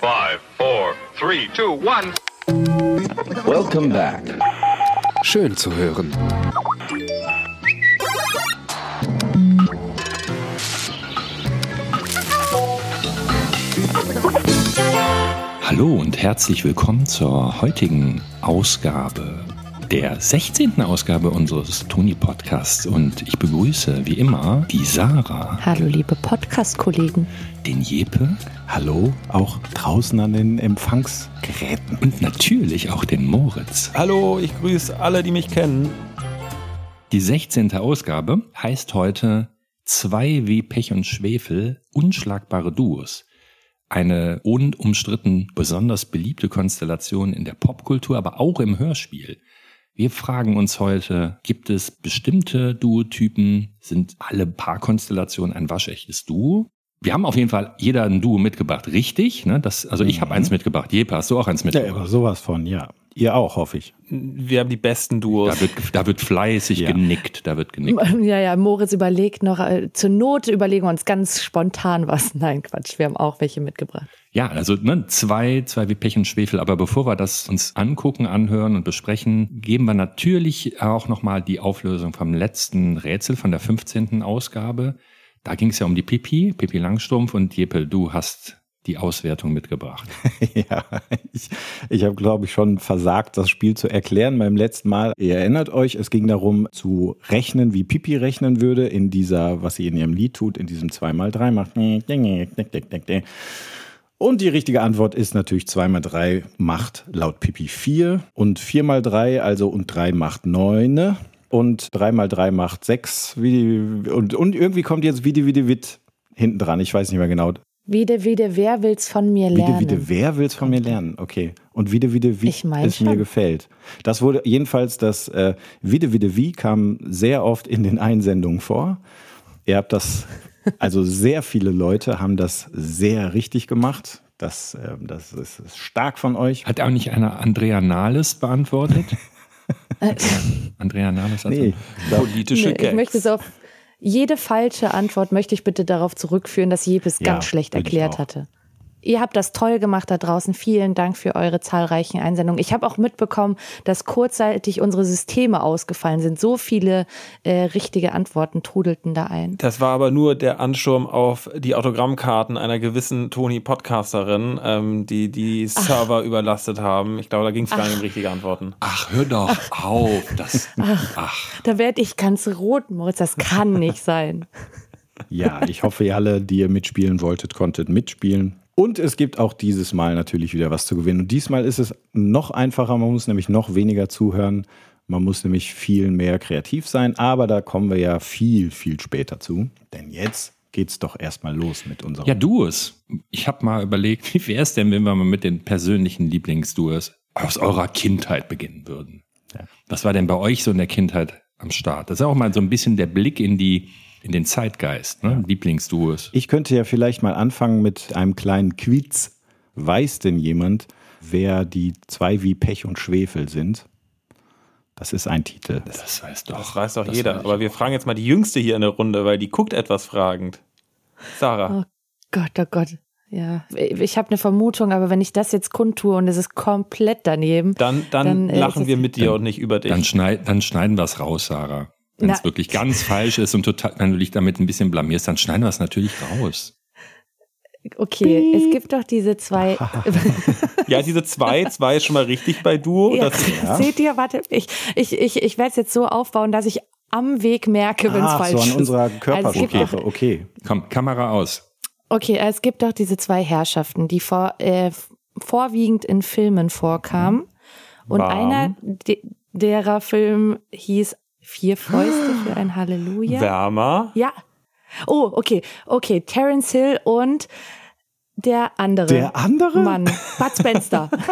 Five, four, three, two, one. Welcome back. Schön zu hören. Hallo und herzlich willkommen zur heutigen Ausgabe, der 16. Ausgabe unseres Toni Podcasts. Und ich begrüße wie immer die Sarah, Hallo, liebe Podcast-Kollegen. den Jeppe Hallo, auch draußen an den Empfangsgeräten. und natürlich auch den Moritz. Hallo, ich grüße alle, die mich kennen. Die 16. Ausgabe heißt heute Zwei wie Pech und Schwefel, unschlagbare Duos. Eine unumstritten besonders beliebte Konstellation in der Popkultur, aber auch im Hörspiel. Wir fragen uns heute, gibt es bestimmte Duotypen? Sind alle Paarkonstellationen ein waschechtes Duo? Wir haben auf jeden Fall jeder ein Duo mitgebracht, richtig? Ne? Das, also ich habe eins mitgebracht. Jeppe, hast du auch eins Ja, mitgebracht? aber sowas von, ja. Ihr auch, hoffe ich. Wir haben die besten Duos. Da wird, da wird fleißig Ja. genickt, da wird genickt. Ja, ja, Moritz überlegt noch, äh, zur Not überlegen wir uns ganz spontan was. Nein, Quatsch, wir haben auch welche mitgebracht. Ja, also ne, zwei, zwei wie Pech und Schwefel. Aber bevor wir das uns angucken, anhören und besprechen, geben wir natürlich auch nochmal die Auflösung vom letzten Rätsel von der 15. Ausgabe. Da ging es ja um die Pipi, Pipi Langstrumpf und Jeppe, du hast die Auswertung mitgebracht. ja, ich, ich habe, glaube ich, schon versagt, das Spiel zu erklären beim letzten Mal. Ihr erinnert euch, es ging darum zu rechnen, wie Pipi rechnen würde in dieser, was sie in ihrem Lied tut, in diesem 2x3 macht. Und die richtige Antwort ist natürlich 2 mal 3 macht laut Pipi 4 und 4 mal 3, also und 3 macht 9 und 3 mal 3 macht 6 wie die, und, und irgendwie kommt jetzt wie die wie die Wit hinten dran. Ich weiß nicht mehr genau. Wieder, wieder, wer will's von mir lernen? Wieder, wieder, wer will's von mir lernen? Okay. Und wieder, wieder, wie Ich mein es mir schon. gefällt. Das wurde jedenfalls das äh, wieder, wieder, wie kam sehr oft in den Einsendungen vor. Ihr habt das, also sehr viele Leute haben das sehr richtig gemacht. Das, äh, das ist stark von euch. Hat auch nicht einer Andrea Nahles beantwortet? Andrea Nahles hat Nee, Politische Nee, ich Gags. möchte so auf jede falsche Antwort möchte ich bitte darauf zurückführen, dass Jepes Ja, ganz schlecht ich erklärt hatte. Ihr habt das toll gemacht da draußen. Vielen Dank für eure zahlreichen Einsendungen. Ich habe auch mitbekommen, dass kurzzeitig unsere Systeme ausgefallen sind. So viele äh, richtige Antworten trudelten da ein. Das war aber nur der Ansturm auf die Autogrammkarten einer gewissen Toni-Podcasterin, ähm, die die Server überlastet haben. Ich glaube, da ging es gar nicht um richtige Antworten. Ach, hör doch auf. Das, ach. Da werde ich ganz rot, Moritz. Das kann nicht sein. Ja, ich hoffe, ihr alle, die ihr mitspielen wolltet, konntet mitspielen. Und es gibt auch dieses Mal natürlich wieder was zu gewinnen. Und diesmal ist es noch einfacher. Man muss nämlich noch weniger zuhören. Man muss nämlich viel mehr kreativ sein. Aber da kommen wir ja viel, viel später zu. Denn jetzt geht's doch erstmal los mit unserem. Ja, Duos. Ich habe mal überlegt, wie wäre es denn, wenn wir mal mit den persönlichen Lieblingsduos aus eurer Kindheit beginnen würden? Was war denn bei euch so in der Kindheit am Start? Das ist auch mal so ein bisschen der Blick in die in den Zeitgeist, ne? Lieblingsduos. Ich könnte ja vielleicht mal anfangen mit einem kleinen Quiz. Weiß denn jemand, wer die zwei wie Pech und Schwefel sind? Das ist ein Titel. Das weiß doch. Das weiß doch das jeder. weiß Aber wir fragen jetzt mal die Jüngste hier in der Runde, weil die guckt etwas fragend. Sarah. Gott, oh Gott. Ja, ich habe eine Vermutung, aber wenn ich das jetzt kundtue und es ist komplett daneben, Dann, dann, Dann, äh, lachen wir mit dir und nicht über dich. Dann, schneid, dann schneiden wir es raus, Sarah. Wenn es wirklich ganz falsch ist und total, wenn du dich damit ein bisschen blamierst, dann schneiden wir es natürlich raus. okay, es gibt doch diese zwei. ja, diese zwei, zwei ist schon mal richtig bei Duo. ja, Das, Seht ihr, warte, ich, ich, ich, ich werde es jetzt so aufbauen, dass ich am Weg merke, wenn es Ach, falsch so an ist. unserer Also es gibt Körpersprache. doch- Okay. Komm, Kamera aus. Okay, es gibt doch diese zwei Herrschaften, die vor, äh, vorwiegend in Filmen vorkamen. Und Warm. einer de derer Film hieß Vier Fäuste für ein Halleluja. Wärmer. Ja. Oh, okay, okay. Terence Hill und der andere. Der andere? Mann. Bud Spencer.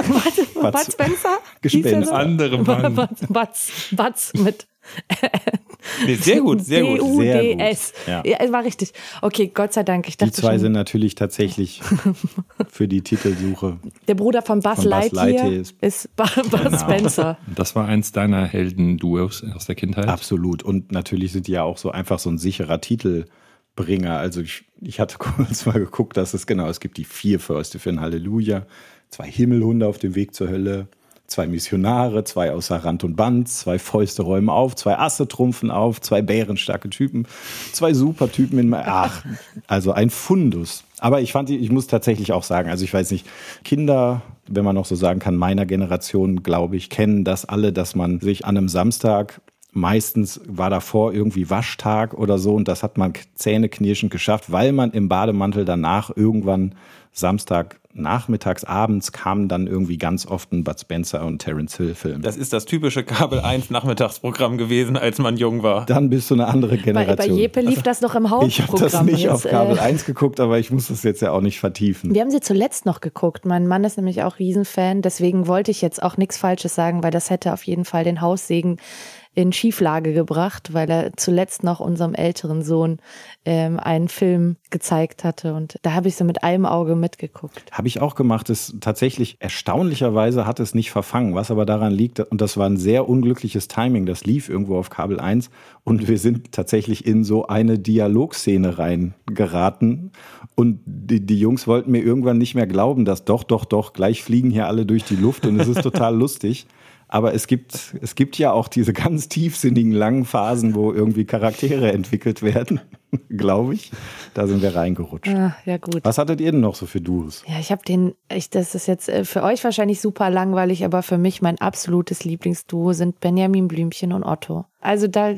Bud, Bud Spencer? Gespenst. Hieß er so? Andere Mann. Bud, Bud, Bud mit Nee, sehr gut, sehr gut. D-U-D-S. Sehr gut, Ja. es war richtig. Okay, Gott sei Dank. Ich Die dachte zwei schon, sind natürlich tatsächlich für die Titelsuche. der Bruder von Buzz, Von Buzz Lightyear, Lightyear ist, ist- Bud Bud Spencer. Das war eins deiner Helden-Duos aus der Kindheit. Absolut. Und natürlich sind die ja auch so einfach so ein sicherer Titel Bringer. Also ich, ich hatte kurz mal geguckt, dass es genau, es gibt die vier Fürste für ein Halleluja, zwei Himmelhunde auf dem Weg zur Hölle, zwei Missionare, zwei außer Rand und Band, zwei Fäuste räumen auf, zwei Asse trumpfen auf, zwei bärenstarke Typen, zwei Supertypen in, ach, also ein Fundus. Aber ich fand, ich muss tatsächlich auch sagen, also ich weiß nicht, Kinder, wenn man noch so sagen kann, meiner Generation, glaube ich, kennen das alle, dass man sich an einem Samstag Meistens war davor irgendwie Waschtag oder so und das hat man zähneknirschend geschafft, weil man im Bademantel danach irgendwann Samstag nachmittags, abends kamen dann irgendwie ganz oft ein Bud Spencer und Terence Hill Film. Das ist das typische Kabel 1 Nachmittagsprogramm gewesen, als man jung war. Dann bist du eine andere Bei, Generation. bei Jeppe lief das noch im ich habe das Hauptprogramm. nicht Jetzt, auf Kabel äh, 1 geguckt, aber ich muss das jetzt ja auch nicht vertiefen. Wir haben sie zuletzt noch geguckt. Mein Mann ist nämlich auch Riesenfan. Deswegen wollte ich jetzt auch nichts Falsches sagen, weil das hätte auf jeden Fall den Haussegen in Schieflage gebracht, weil er zuletzt noch unserem älteren Sohn ähm, einen Film gezeigt hatte. Und da habe ich so mit einem Auge mitgeguckt. Habe ich auch gemacht. Es tatsächlich erstaunlicherweise hat es nicht verfangen, was aber daran liegt, und das war ein sehr unglückliches Timing. Das lief irgendwo auf Kabel 1 und wir sind tatsächlich in so eine Dialogszene reingeraten. Und die, die Jungs wollten mir irgendwann nicht mehr glauben, dass doch, doch, doch, gleich fliegen hier alle durch die Luft und es ist total lustig. Aber es gibt, es gibt ja auch diese ganz tiefsinnigen langen Phasen, wo irgendwie Charaktere entwickelt werden, glaube ich. Da sind wir reingerutscht. Ah, ja, gut. Was hattet ihr denn noch so für Duos? Ja, ich habe den, ich, das ist jetzt äh, für euch wahrscheinlich super langweilig, aber für mich mein absolutes Lieblingsduo sind Benjamin Blümchen und Otto. Also da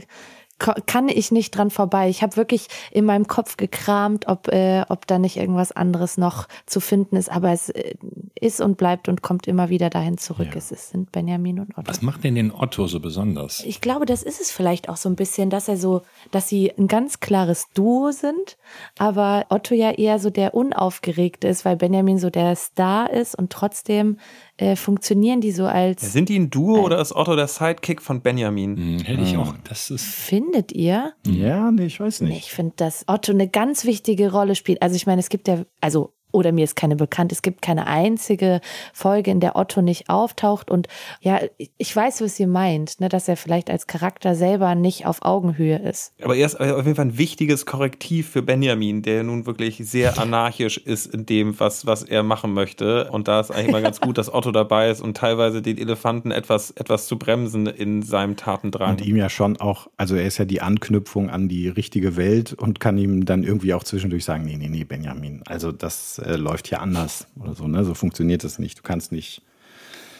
kann ich nicht dran vorbei. Ich habe wirklich in meinem Kopf gekramt, ob, äh, ob da nicht irgendwas anderes noch zu finden ist, aber es äh, ist und bleibt und kommt immer wieder dahin zurück. Es ist, sind Benjamin und Otto. Was macht denn den Otto so besonders? Ich glaube, das ist es vielleicht auch so ein bisschen, dass er so, dass sie ein ganz klares Duo sind, aber Otto ja eher so der Unaufgeregte ist, weil Benjamin so der Star ist und trotzdem äh, funktionieren die so als. Sind die ein Duo oder ist Otto der Sidekick von Benjamin? Hm, hätte ich auch. Das ist. Findet ihr? Ja, nee, ich weiß Nee, nicht. Ich finde, dass Otto eine ganz wichtige Rolle spielt. Also ich meine, es gibt ja, also oder mir ist keine bekannt, es gibt keine einzige Folge, in der Otto nicht auftaucht. Und ja, ich weiß, was ihr meint, ne, dass er vielleicht als Charakter selber nicht auf Augenhöhe ist. Aber er ist auf jeden Fall ein wichtiges Korrektiv für Benjamin, der nun wirklich sehr anarchisch ist in dem, was, was er machen möchte. Und da ist eigentlich mal ganz gut, dass Otto dabei ist und teilweise den Elefanten etwas, etwas zu bremsen in seinem Tatendrang. Und ihm ja schon auch, also er ist ja die Anknüpfung an die richtige Welt und kann ihm dann irgendwie auch zwischendurch sagen, nee, nee, nee, Benjamin, also das äh, läuft hier anders oder so, ne? So funktioniert das nicht. Du kannst nicht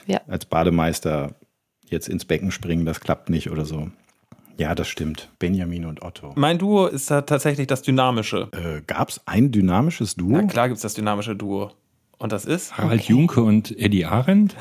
Ja. als Bademeister jetzt ins Becken springen, das klappt nicht oder so. Ja, das stimmt. Benjamin und Otto. mein Duo ist da tatsächlich das Dynamische. Äh, Gab es ein dynamisches Duo? Na klar gibt es das dynamische Duo. Und das ist. Harald okay. Junke und Eddie Arendt?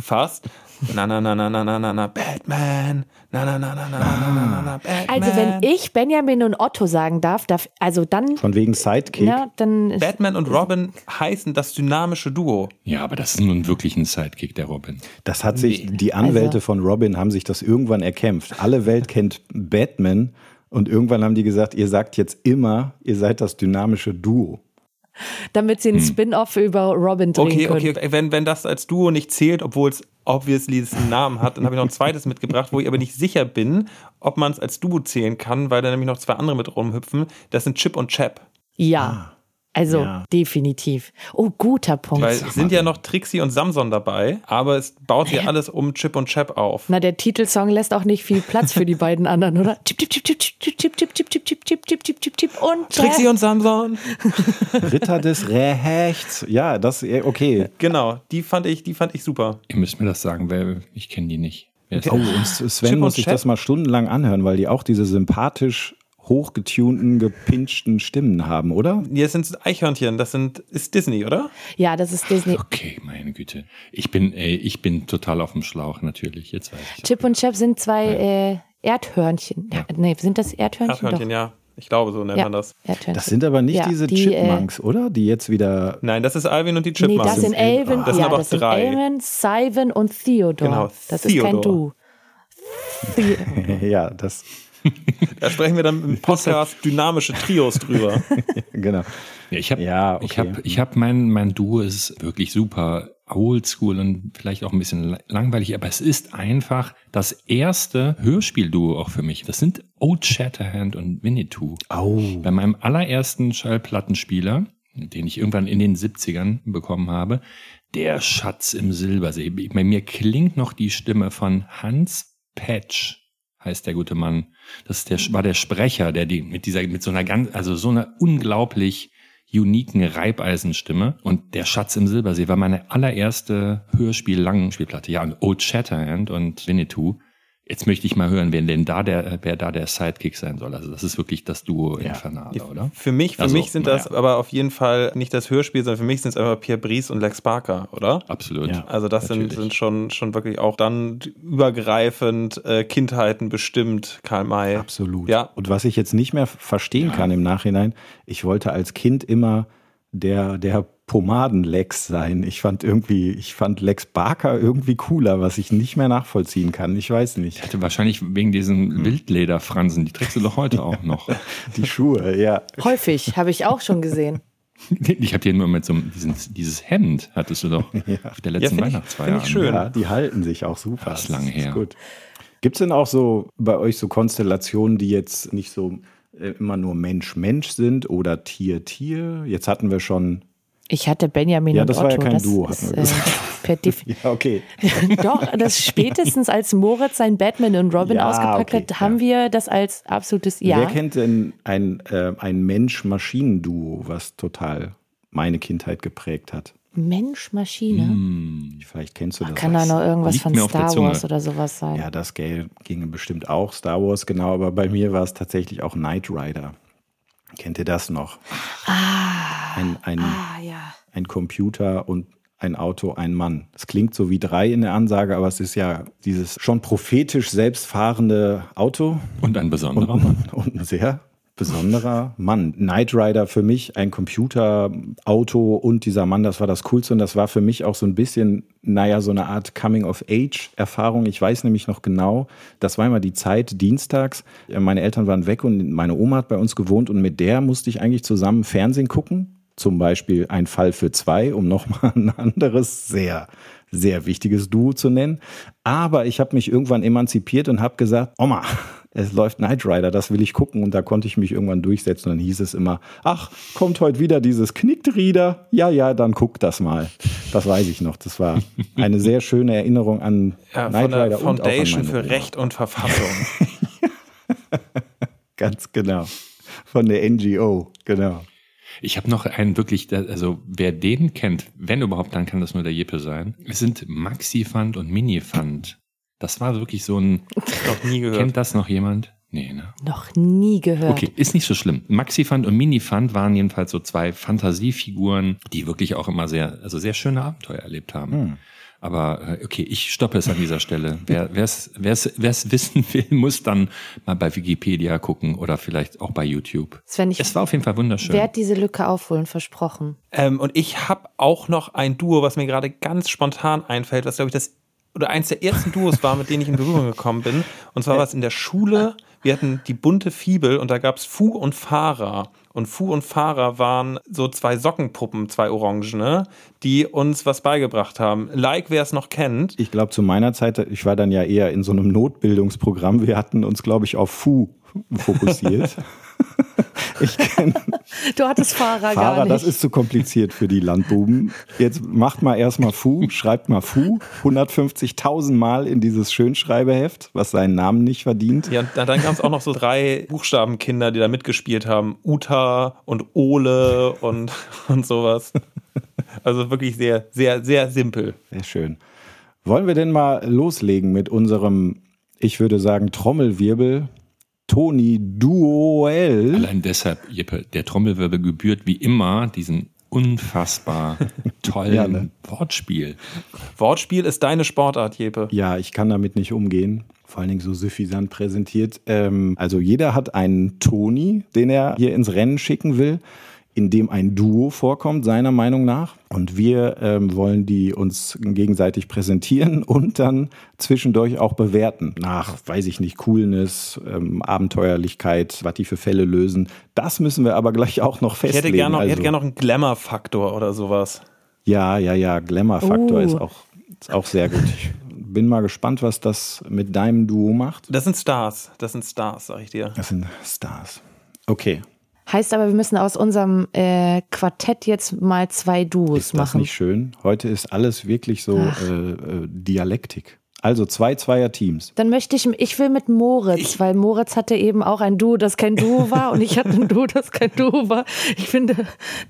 Fast. Na, na, na, na, na, na, na, na, Batman. Na, na, na, na, na, ah. na, na, na, na, Batman. Also, wenn ich Benjamin und Otto sagen darf, darf also dann. Von wegen Sidekick. Ja, dann Batman und Robin heißen das dynamische Duo. Ja, aber das ist nun wirklich ein Sidekick, der Robin. Das hat sich, nee. die Anwälte also. von Robin haben sich das irgendwann erkämpft. Alle Welt kennt Batman und irgendwann haben die gesagt, ihr sagt jetzt immer, ihr seid das dynamische Duo damit sie einen Spin-off über Robin drehen Okay, können. okay, wenn, wenn das als Duo nicht zählt, obwohl es obviously einen Namen hat, dann habe ich noch ein zweites mitgebracht, wo ich aber nicht sicher bin, ob man es als Duo zählen kann, weil da nämlich noch zwei andere mit rumhüpfen. Das sind Chip und Chap. Ja. Also Ja. definitiv. Oh, guter Punkt. Weil es sind ja noch Trixie und Samson dabei, aber es baut sich alles um Chip und Chap auf. Na, der Titelsong lässt auch nicht viel Platz für die beiden anderen, oder? Chip, chip, chip, chip, chip, chip, chip, chip, chip, chip, chip, chip, chip, chip, chip und Trixie und Samson. Ritter des Rechts. Ja, das, okay. Genau, die fand ich, die fand ich super. Ihr müsst mir das sagen, weil ich kenne die nicht. Oh, und Sven Chip muss sich das mal stundenlang anhören, weil die auch diese sympathisch hochgetunten, gepinschten Stimmen haben, oder? Hier sind Eichhörnchen, das sind, ist Disney, oder? Ja, das ist Disney. Okay, meine Güte. Ich bin, ey, ich bin total auf dem Schlauch, natürlich. Jetzt weiß ich. Chip und Chap sind zwei äh, Erdhörnchen. Ja. Nee, sind das Erdhörnchen? Eichhörnchen, ja. Ich glaube, so nennt Doch. man das. Erdhörnchen. Das sind aber nicht Ja, diese die, äh, Chipmunks, oder? Die jetzt wieder. Nein, das ist Alvin und die Nee, Chipmunks. das sind Elvin, Das sind ja, aber das sind drei. Elvin, Simon und Theodore. Genau, das ist kein Theodore. Du. The ja, das. Da sprechen wir dann im Podcast dynamische Trios drüber. Genau. Ja, ich habe Ja, ich okay. hab, ich hab mein, mein Duo ist wirklich super oldschool und vielleicht auch ein bisschen langweilig, aber es ist einfach das erste Hörspielduo auch für mich. Das sind Old Shatterhand und Winnetou. Au. Bei meinem allerersten Schallplattenspieler, den ich irgendwann in den 70ern bekommen habe, der Schatz im Silbersee. Bei mir klingt noch die Stimme von Hans Patch, heißt der gute Mann. Das der, war der Sprecher, der die mit dieser, mit so einer ganz, also so einer unglaublich uniken Reibeisenstimme. Und der Schatz im Silbersee war meine allererste Hörspiel-Langspielplatte. Ja, und Old Shatterhand und Winnetou. Jetzt möchte ich mal hören, wer denn da der, wer da der Sidekick sein soll. Also das ist wirklich das Duo Ja. Infernale, oder? Für mich, für Also, mich sind das naja. aber auf jeden Fall nicht das Hörspiel, sondern für mich sind es einfach Pierre Brice und Lex Barker, oder? Absolut. Ja. Also das sind, sind schon, schon wirklich auch dann übergreifend äh, Kindheiten bestimmt, Karl May. Absolut. Ja. Und was ich jetzt nicht mehr verstehen kann im Nachhinein, ich wollte als Kind immer der, der Pomaden-Lex sein. Ich fand irgendwie, ich fand Lex Barker irgendwie cooler, was ich nicht mehr nachvollziehen kann. Ich weiß Ich nicht. hatte wahrscheinlich wegen diesen Wildlederfransen, die trägst du doch heute auch noch. Die Schuhe, ja. Häufig, habe ich auch schon gesehen. Ich habe dir nur mit so einem, diesen, dieses Hemd hattest du doch auf der letzten ich- Weihnachtsfeier. find ich schön. Ja, die halten sich auch super. Das ist lange her. Gut. Gibt es denn auch so bei euch so Konstellationen, die jetzt nicht so äh, immer nur Mensch-Mensch sind oder Tier-Tier? Jetzt hatten wir schon. Ich hatte Benjamin Ja, und das war ja Otto. kein das Duo, hatten wir äh, gesagt. Ja, okay. Doch, das spätestens als Moritz sein Batman und Robin Ja, ausgepackt okay, hat, haben wir das als absolutes Ja. Wer kennt denn ein, äh, ein Mensch-Maschinen-Duo, was total meine Kindheit geprägt hat? Mensch, Maschine. Hm. Vielleicht kennst du das. Kann da noch irgendwas Liegt von Star. Wars oder sowas sein? Ja, das ginge bestimmt auch. Star Wars, genau. Aber bei mir war es tatsächlich auch Knight Rider. Kennt ihr das noch? Ein, ein, Ah, ja. ein Computer und ein Auto, ein Mann. Es klingt so wie drei in der Ansage, aber es ist ja dieses schon prophetisch selbstfahrende Auto Und ein besonderer und, Mann. und ein sehr besonderer Mann. Knight Rider für mich, ein Computer, Auto und dieser Mann, das war das Coolste und das war für mich auch so ein bisschen, naja, so eine Art Coming-of-Age-Erfahrung. Ich weiß nämlich noch genau, das war immer die Zeit dienstags. Meine Eltern waren weg und meine Oma hat bei uns gewohnt und mit der musste ich eigentlich zusammen Fernsehen gucken. Zum Beispiel ein Fall für zwei, um nochmal ein anderes sehr, sehr wichtiges Duo zu nennen. Aber ich habe mich irgendwann emanzipiert und habe gesagt, Oma, es läuft Knight Rider, das will ich gucken. Und da konnte ich mich irgendwann durchsetzen. Und dann hieß es immer, ach, kommt heute wieder dieses Knickrieder. Ja, ja, dann guck das mal. Das weiß ich noch. Das war eine sehr schöne Erinnerung an Ja, Knight von der Rider und auch an Foundation für Oma. Recht und Verfassung. Ganz genau. Von der NGO, genau. Ich habe noch einen wirklich, also wer den kennt, wenn überhaupt, dann kann das nur der Jeppe sein. Es sind Maxi-Fund und Mini-Fund. Das war wirklich so ein, Noch nie gehört. kennt das noch jemand? Nee, ne? Noch nie gehört. Okay, ist nicht so schlimm. Maxi-Fund und Mini-Fund waren jedenfalls so zwei Fantasiefiguren, die wirklich auch immer sehr, also sehr schöne Abenteuer erlebt haben. Aber äh, okay, ich stoppe es an dieser Stelle. Wer es wer's, wer's wissen will, muss dann mal bei Wikipedia gucken oder vielleicht auch bei YouTube. Sven, ich Es war auf jeden Fall wunderschön. werde diese Lücke aufholen, versprochen. Ähm, und ich habe auch noch ein Duo, was mir gerade ganz spontan einfällt, was glaube ich das oder eins der ersten Duos war, mit denen ich in Berührung gekommen bin. Und zwar war es in der Schule. Wir hatten die bunte Fibel und da gab es Fu und Fahrer. Und Fu und Fahrer waren so zwei Sockenpuppen, zwei orangene, die uns was beigebracht haben. Like, wer es noch kennt. Ich glaube, zu meiner Zeit, ich war dann ja eher in so einem Notbildungsprogramm. Wir hatten uns, glaube ich, auf Fu fokussiert. ich kenne Du hattest Fahrer, gar Fahrer, nicht. das ist zu kompliziert für die Landbuben. Jetzt macht mal erstmal Fu, schreibt mal Fu 150.000 Mal in dieses Schönschreibeheft, was seinen Namen nicht verdient. Ja, und dann gab es auch noch so drei Buchstabenkinder, die da mitgespielt haben. Uta und Ole und, und sowas. Also wirklich sehr, sehr, sehr simpel. Sehr schön. Wollen wir denn mal loslegen mit unserem, ich würde sagen, Trommelwirbel? Toni Duell. Allein deshalb, Jeppe, der Trommelwirbel gebührt wie immer diesen unfassbar tollen Ja, ne? Wortspiel. Wortspiel ist deine Sportart, Jeppe. Ja, ich kann damit nicht umgehen. Vor allen Dingen so suffisant präsentiert. Ähm, also jeder hat einen Toni, den er hier ins Rennen schicken will, in dem ein Duo vorkommt, seiner Meinung nach. Und wir ähm, wollen die uns gegenseitig präsentieren und dann zwischendurch auch bewerten. Nach, weiß ich nicht, Coolness, ähm, Abenteuerlichkeit, was die für Fälle lösen. Das müssen wir aber gleich auch noch Ich festlegen. hätte gerne noch, ich also, hätte gern noch einen Glamour-Faktor oder sowas. Ja, ja, ja, Glamour-Faktor Oh. ist, auch, ist auch sehr gut. Ich bin mal gespannt, was das mit deinem Duo macht. Das sind Stars. Das sind Stars, sag ich dir. Das sind Stars. Okay, Heißt aber, wir müssen aus unserem äh, Quartett jetzt mal zwei Duos ist das machen. nicht schön? Heute ist alles wirklich so äh, äh, Dialektik. Also zwei Zweier-Teams. Dann möchte ich, ich will mit Moritz, weil Moritz hatte eben auch ein Duo, das kein Duo war und ich hatte ein Duo, das kein Duo war. Ich finde,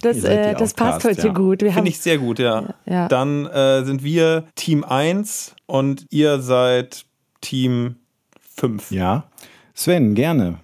das, äh, das passt heute ja. gut. Wir Finde ich sehr gut, ja. Ja. Dann äh, sind wir Team 1 und ihr seid Team 5. Ja. Sven, gerne.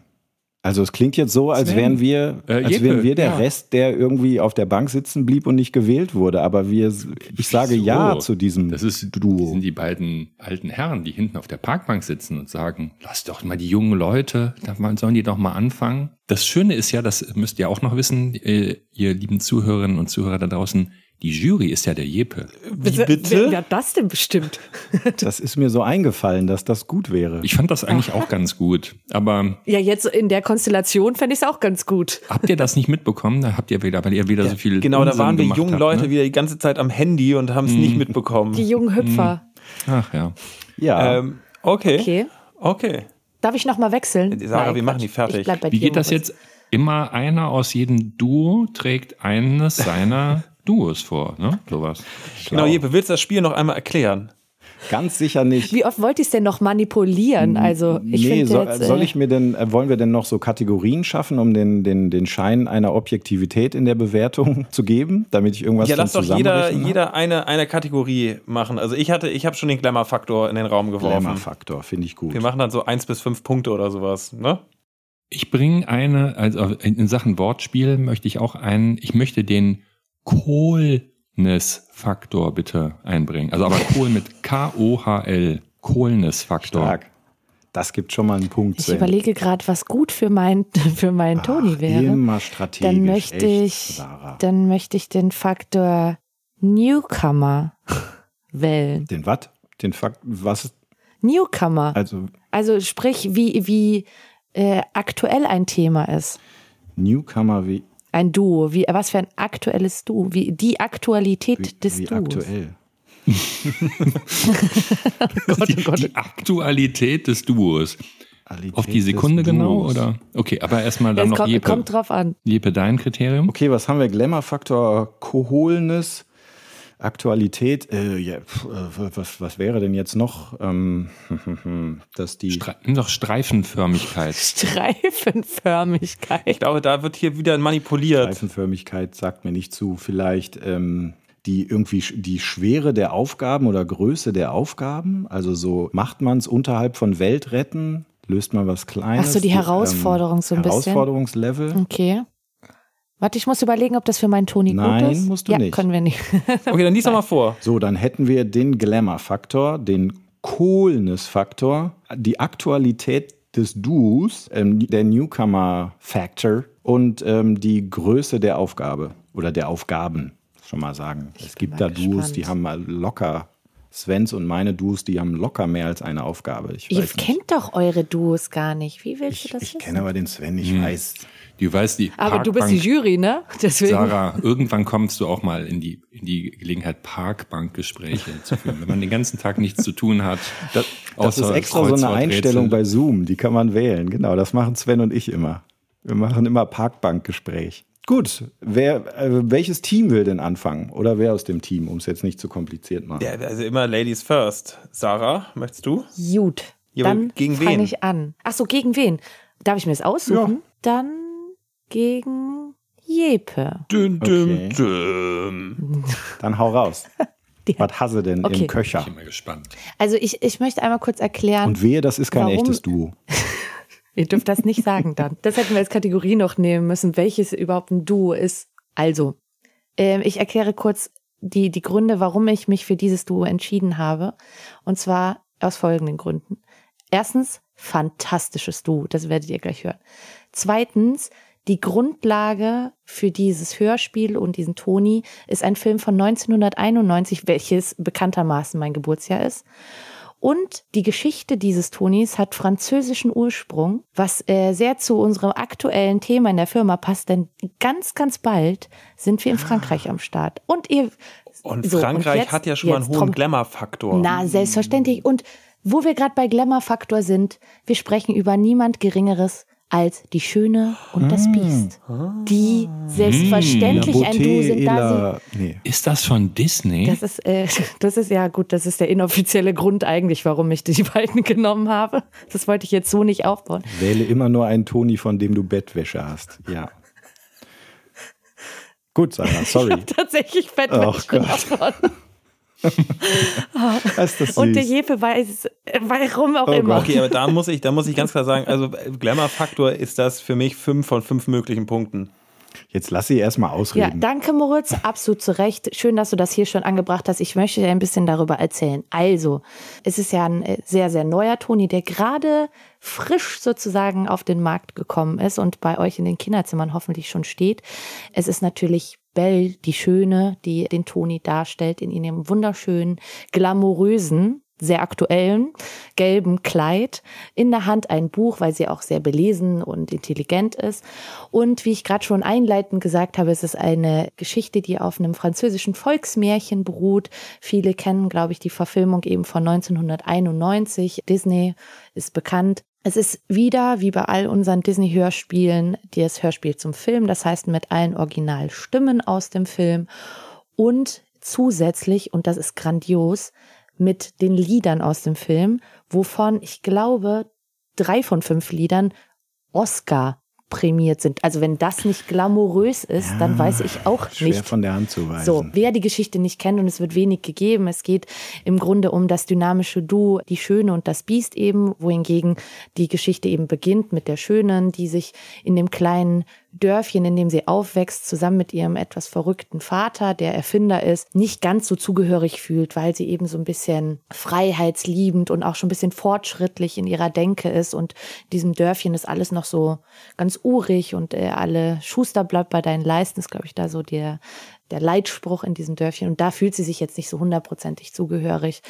Also es klingt jetzt so, als Sven. wären wir, Äh, als wären wir der ja. Rest, der irgendwie auf der Bank sitzen blieb und nicht gewählt wurde. Aber wir, ich sage Wieso? ja zu diesem Das ist, Duo. sind die beiden alten Herren, die hinten auf der Parkbank sitzen und sagen, lass doch mal die jungen Leute, sollen die doch mal anfangen. Das Schöne ist ja, das müsst ihr auch noch wissen, äh, ihr lieben Zuhörerinnen und Zuhörer da draußen, die Jury ist ja der Jeppe. Wie Wer bitte? hat das denn bestimmt? Das ist mir so eingefallen, dass das gut wäre. Ich fand das eigentlich auch ganz gut. Aber Ja, jetzt in der Konstellation fände ich es auch ganz gut. habt ihr das nicht mitbekommen? Da habt ihr wieder, weil ihr wieder so viel Genau, da Unsinn waren wir gemacht jungen habt, Leute ne? wieder die ganze Zeit am Handy und haben es nicht mitbekommen. Die jungen Hüpfer. Ach ja. Ja, Ähm, okay. Okay. Okay. Darf ich noch mal wechseln? Sarah, Nein, wir machen die fertig. Ich bleib bei Wie dir, geht das jetzt? Immer einer aus jedem Duo trägt eines seiner Duos vor, ne? Sowas. Genau, Jeppe, willst du das Spiel noch einmal erklären? ganz sicher nicht. Wie oft wollt ihr es denn noch manipulieren? Also, ich nee, finde soll, jetzt, soll äh, ich mir denn, äh, wollen wir denn noch so Kategorien schaffen, um den, den, den Schein einer Objektivität in der Bewertung zu geben, damit ich irgendwas ja, lass doch jeder, jeder eine, eine Kategorie machen. Also ich hatte, ich habe schon den Glamour-Faktor in den Raum geworfen. Glamour-Faktor, finde ich gut. Wir machen dann so eins bis fünf Punkte oder sowas, ne? Ich bringe eine, also in Sachen Wortspiel möchte ich auch einen, ich möchte den Coolness-Faktor bitte einbringen. Also aber Kohl mit K-O-H-L. Coolness-Faktor. Stark. Das gibt schon mal einen Punkt. ich überlege gerade, was gut für mein für meinen Toni wäre. Immer strategisch. Dann möchte echt, ich, Sarah. dann möchte ich den Faktor Newcomer wählen. Den was? Den Fakt, was? Newcomer. Also Also sprich, wie, wie äh, aktuell ein Thema ist. Newcomer wie, Ein Duo. Wie, was für ein aktuelles Duo. Wie die Aktualität wie, des wie Duos. aktuell. Die, die Aktualität des Duos. Qualität Auf die Sekunde genau, oder? Okay, aber erstmal dann Es noch kommt, Jeppe. kommt drauf an. Jeppe, dein Kriterium? Okay, was haben wir? Glamour-Faktor, Coolness, Aktualität. Äh, ja, pf, äh, was, was wäre denn jetzt noch? Ähm, dass die Stre doch Streifenförmigkeit. Streifenförmigkeit. Ich glaube, da wird hier wieder manipuliert. Reifenförmigkeit sagt mir nicht zu. Vielleicht ähm, die irgendwie die Schwere der Aufgaben oder Größe der Aufgaben. Also so macht man es unterhalb von Welt retten, löst man was Kleines. Ach so, die Herausforderung so ein bisschen. Herausforderungslevel. Okay. Warte, ich muss überlegen, ob das für meinen Toni Nein, gut ist. musst du ja, nicht. können wir nicht. Okay, dann lies doch mal vor. So, dann hätten wir den Glamour-Faktor, den Coolness-Faktor, die Aktualität des Duos, ähm, der Newcomer-Factor und ähm, die Größe der Aufgabe oder der Aufgaben. Schon mal sagen. es gibt da Duos, gespannt. die haben mal locker, Svens und meine Duos, die haben locker mehr als eine Aufgabe. Ich, Ihr kennt doch eure Duos gar nicht. Wie willst ich, du das ich wissen? kenne aber den Sven, ich weiß. Du weißt, die aber du bist die Parkbank- Jury, ne? Deswegen. Sarah, irgendwann kommst du auch mal in die, in die Gelegenheit, Parkbankgespräche zu führen. Wenn man den ganzen Tag nichts zu tun hat. Das, das ist extra so eine. Einstellung bei Zoom, die kann man wählen. Genau, das machen Sven und ich immer. Wir machen immer Parkbankgespräch. Gut, wer, äh, welches Team will denn anfangen? Oder wer aus dem Team, um es jetzt nicht zu kompliziert machen? Ja, also immer Ladies first. Sarah, möchtest du? Gut. Ja, Dann gegen wen? fange ich an. Ach so, gegen wen? Darf ich mir das aussuchen? Dann gegen Jepe. Düm, Okay. düm. Dann hau raus. Was hasse denn Okay. im Köcher? Ich bin mal gespannt. Also ich, ich möchte einmal kurz erklären. Und wehe, das ist kein Warum- echtes Duo. Ihr dürft das nicht sagen dann. Das hätten wir als Kategorie noch nehmen müssen, welches überhaupt ein Duo ist. Also, ähm, ich erkläre kurz die, die Gründe, warum ich mich für dieses Duo entschieden habe. Und zwar aus folgenden Gründen. Erstens, fantastisches Duo, das werdet ihr gleich hören. Zweitens, die Grundlage für dieses Hörspiel und diesen Toni ist ein Film von 1991, welches bekanntermaßen mein Geburtsjahr ist. Und die Geschichte dieses Tonis hat französischen Ursprung, was äh, sehr zu unserem aktuellen Thema in der Firma passt, denn ganz, ganz bald sind wir in Frankreich am Start. Und ihr Und So, und Frankreich jetzt- hat ja schon mal einen hohen Glamour-Faktor. Na, selbstverständlich. Und wo wir gerade bei Glamour-Faktor sind, wir sprechen über niemand Geringeres als die Schöne und das Biest. Die selbstverständlich ein Du sind, da Ela, nee. Ist das von Disney? sie. Das ist, äh, das ist ja gut, das ist der inoffizielle Grund eigentlich, warum ich die beiden genommen habe. Das wollte ich jetzt so nicht aufbauen. Wähle immer nur einen Toni, von dem du Bettwäsche hast. Ja. Gut, Sarah, sorry. Tatsächlich Ach Bettwäsche Gott. Davon. Ist das Und der. Jefe weiß, warum auch Oh immer. Gott. Okay, aber da muss ich, da muss ich ganz klar sagen, also Glamour-Faktor ist das für mich fünf von fünf möglichen Punkten. Jetzt lass sie erstmal Ja, ausreden. danke Moritz, absolut zu Recht. Schön, dass du das hier schon angebracht hast. Ich möchte dir ein bisschen darüber erzählen. Also, es ist ja ein äh, sehr, sehr neuer Toni, der gerade frisch sozusagen auf den Markt gekommen ist und bei euch in den Kinderzimmern hoffentlich schon steht. Es ist natürlich Belle, die Schöne, die den Toni darstellt in ihrem wunderschönen, glamourösen, sehr aktuellen gelben Kleid, in der Hand ein Buch, weil sie auch sehr belesen und intelligent ist. Und wie ich gerade schon einleitend gesagt habe, es ist eine Geschichte, die auf einem französischen Volksmärchen beruht. Viele kennen, glaube ich, die Verfilmung eben von 1991. Disney ist bekannt. Es ist wieder, wie bei all unseren Disney-Hörspielen, das Hörspiel zum Film, das heißt mit allen Originalstimmen aus dem Film und zusätzlich, und das ist grandios, mit den Liedern aus dem Film, wovon ich glaube, drei von fünf Liedern Oscar prämiert sind. Also wenn das nicht glamourös ist, dann weiß ich auch Schwer nicht. von der Hand zu weisen. So, wer die Geschichte nicht kennt und es wird wenig gegeben, es geht im Grunde um das dynamische Duo, die Schöne und das Biest eben, wohingegen die Geschichte eben beginnt mit der Schönen, die sich in dem kleinen Dörfchen, in dem sie aufwächst, zusammen mit ihrem etwas verrückten Vater, der Erfinder ist, nicht ganz so zugehörig fühlt, weil sie eben so ein bisschen freiheitsliebend und auch schon ein bisschen fortschrittlich in ihrer Denke ist und in diesem Dörfchen ist alles noch so ganz urig und äh, alle Schuster bleibt bei deinen Leisten, ist glaube ich da so der der Leitspruch in diesem Dörfchen. Und da fühlt sie sich jetzt nicht so hundertprozentig zugehörig.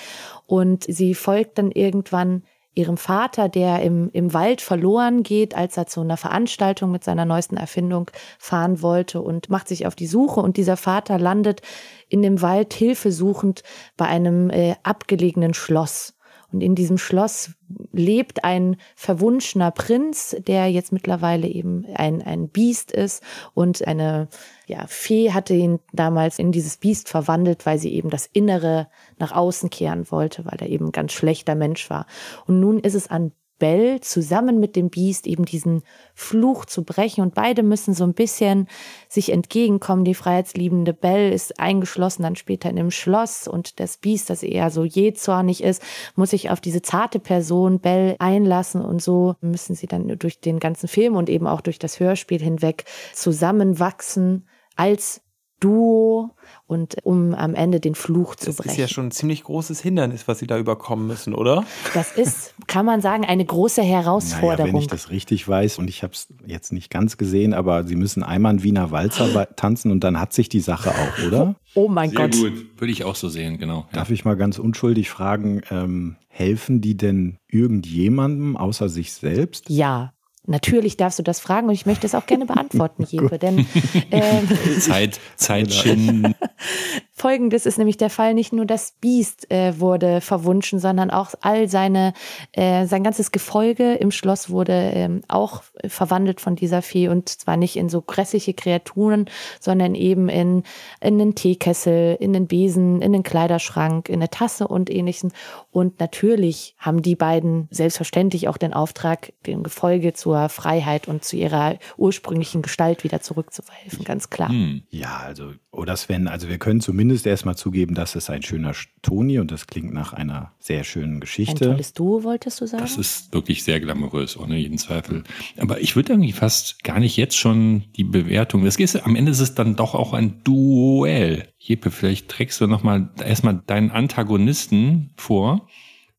Und sie folgt dann irgendwann ihrem Vater, der im, im Wald verloren geht, als er zu einer Veranstaltung mit seiner neuesten Erfindung fahren wollte und macht sich auf die Suche. Und dieser Vater landet in dem Wald hilfesuchend bei einem äh, abgelegenen Schloss. Und in diesem Schloss lebt ein verwunschener Prinz, der jetzt mittlerweile eben ein, ein Biest ist. Und eine ja, Fee hatte ihn damals in dieses Biest verwandelt, weil sie eben das Innere nach außen kehren wollte, weil er eben ein ganz schlechter Mensch war. Und nun ist es an Belle zusammen mit dem Biest eben diesen Fluch zu brechen. Und beide müssen so ein bisschen sich entgegenkommen. Die freiheitsliebende Belle ist eingeschlossen dann später in einem Schloss. Und das Biest, das eher so jähzornig ist, muss sich auf diese zarte Person Belle einlassen. Und so müssen sie dann durch den ganzen Film und eben auch durch das Hörspiel hinweg zusammenwachsen als Duo und um am Ende den Fluch zu Das brechen. ist ja schon ein ziemlich großes Hindernis, was sie da überkommen müssen, oder? Das ist, kann man sagen, eine große Naja, Herausforderung. wenn ich das richtig weiß und ich habe es jetzt nicht ganz gesehen, aber sie müssen einmal einen Wiener Walzer tanzen und dann hat sich die Sache auch, oder? oh mein Sehr Gott. gut. Würde ich auch so sehen, genau. Ja. Darf ich mal ganz unschuldig fragen, ähm, helfen die denn irgendjemandem außer sich selbst? Ja, natürlich darfst du das fragen und ich möchte es auch gerne beantworten, Jeppe, denn ähm, Zeit, Zeit schinden. Folgendes ist nämlich der Fall, nicht nur das Biest äh, wurde verwunschen, sondern auch all seine, äh, sein ganzes Gefolge im Schloss wurde ähm, auch verwandelt von dieser Fee und zwar nicht in so grässliche Kreaturen, sondern eben in, in einen Teekessel, in den Besen, in den Kleiderschrank, in eine Tasse und ähnlichen. Und natürlich haben die beiden selbstverständlich auch den Auftrag, dem Gefolge zur Freiheit und zu ihrer ursprünglichen Gestalt wieder zurückzuverhelfen, ganz klar. Hm. Ja, also, oder Sven, also wir können zumindest erstmal zugeben, dass es ein schöner Toni und das klingt nach einer sehr schönen Ein Geschichte. tolles Duo, wolltest du sagen? Das ist wirklich sehr glamourös, ohne jeden Zweifel. Aber ich würde irgendwie fast gar nicht jetzt schon die Bewertung. Das ist, am Ende ist es dann doch auch ein Duell. Jeppe, vielleicht trägst du nochmal erstmal deinen Antagonisten vor.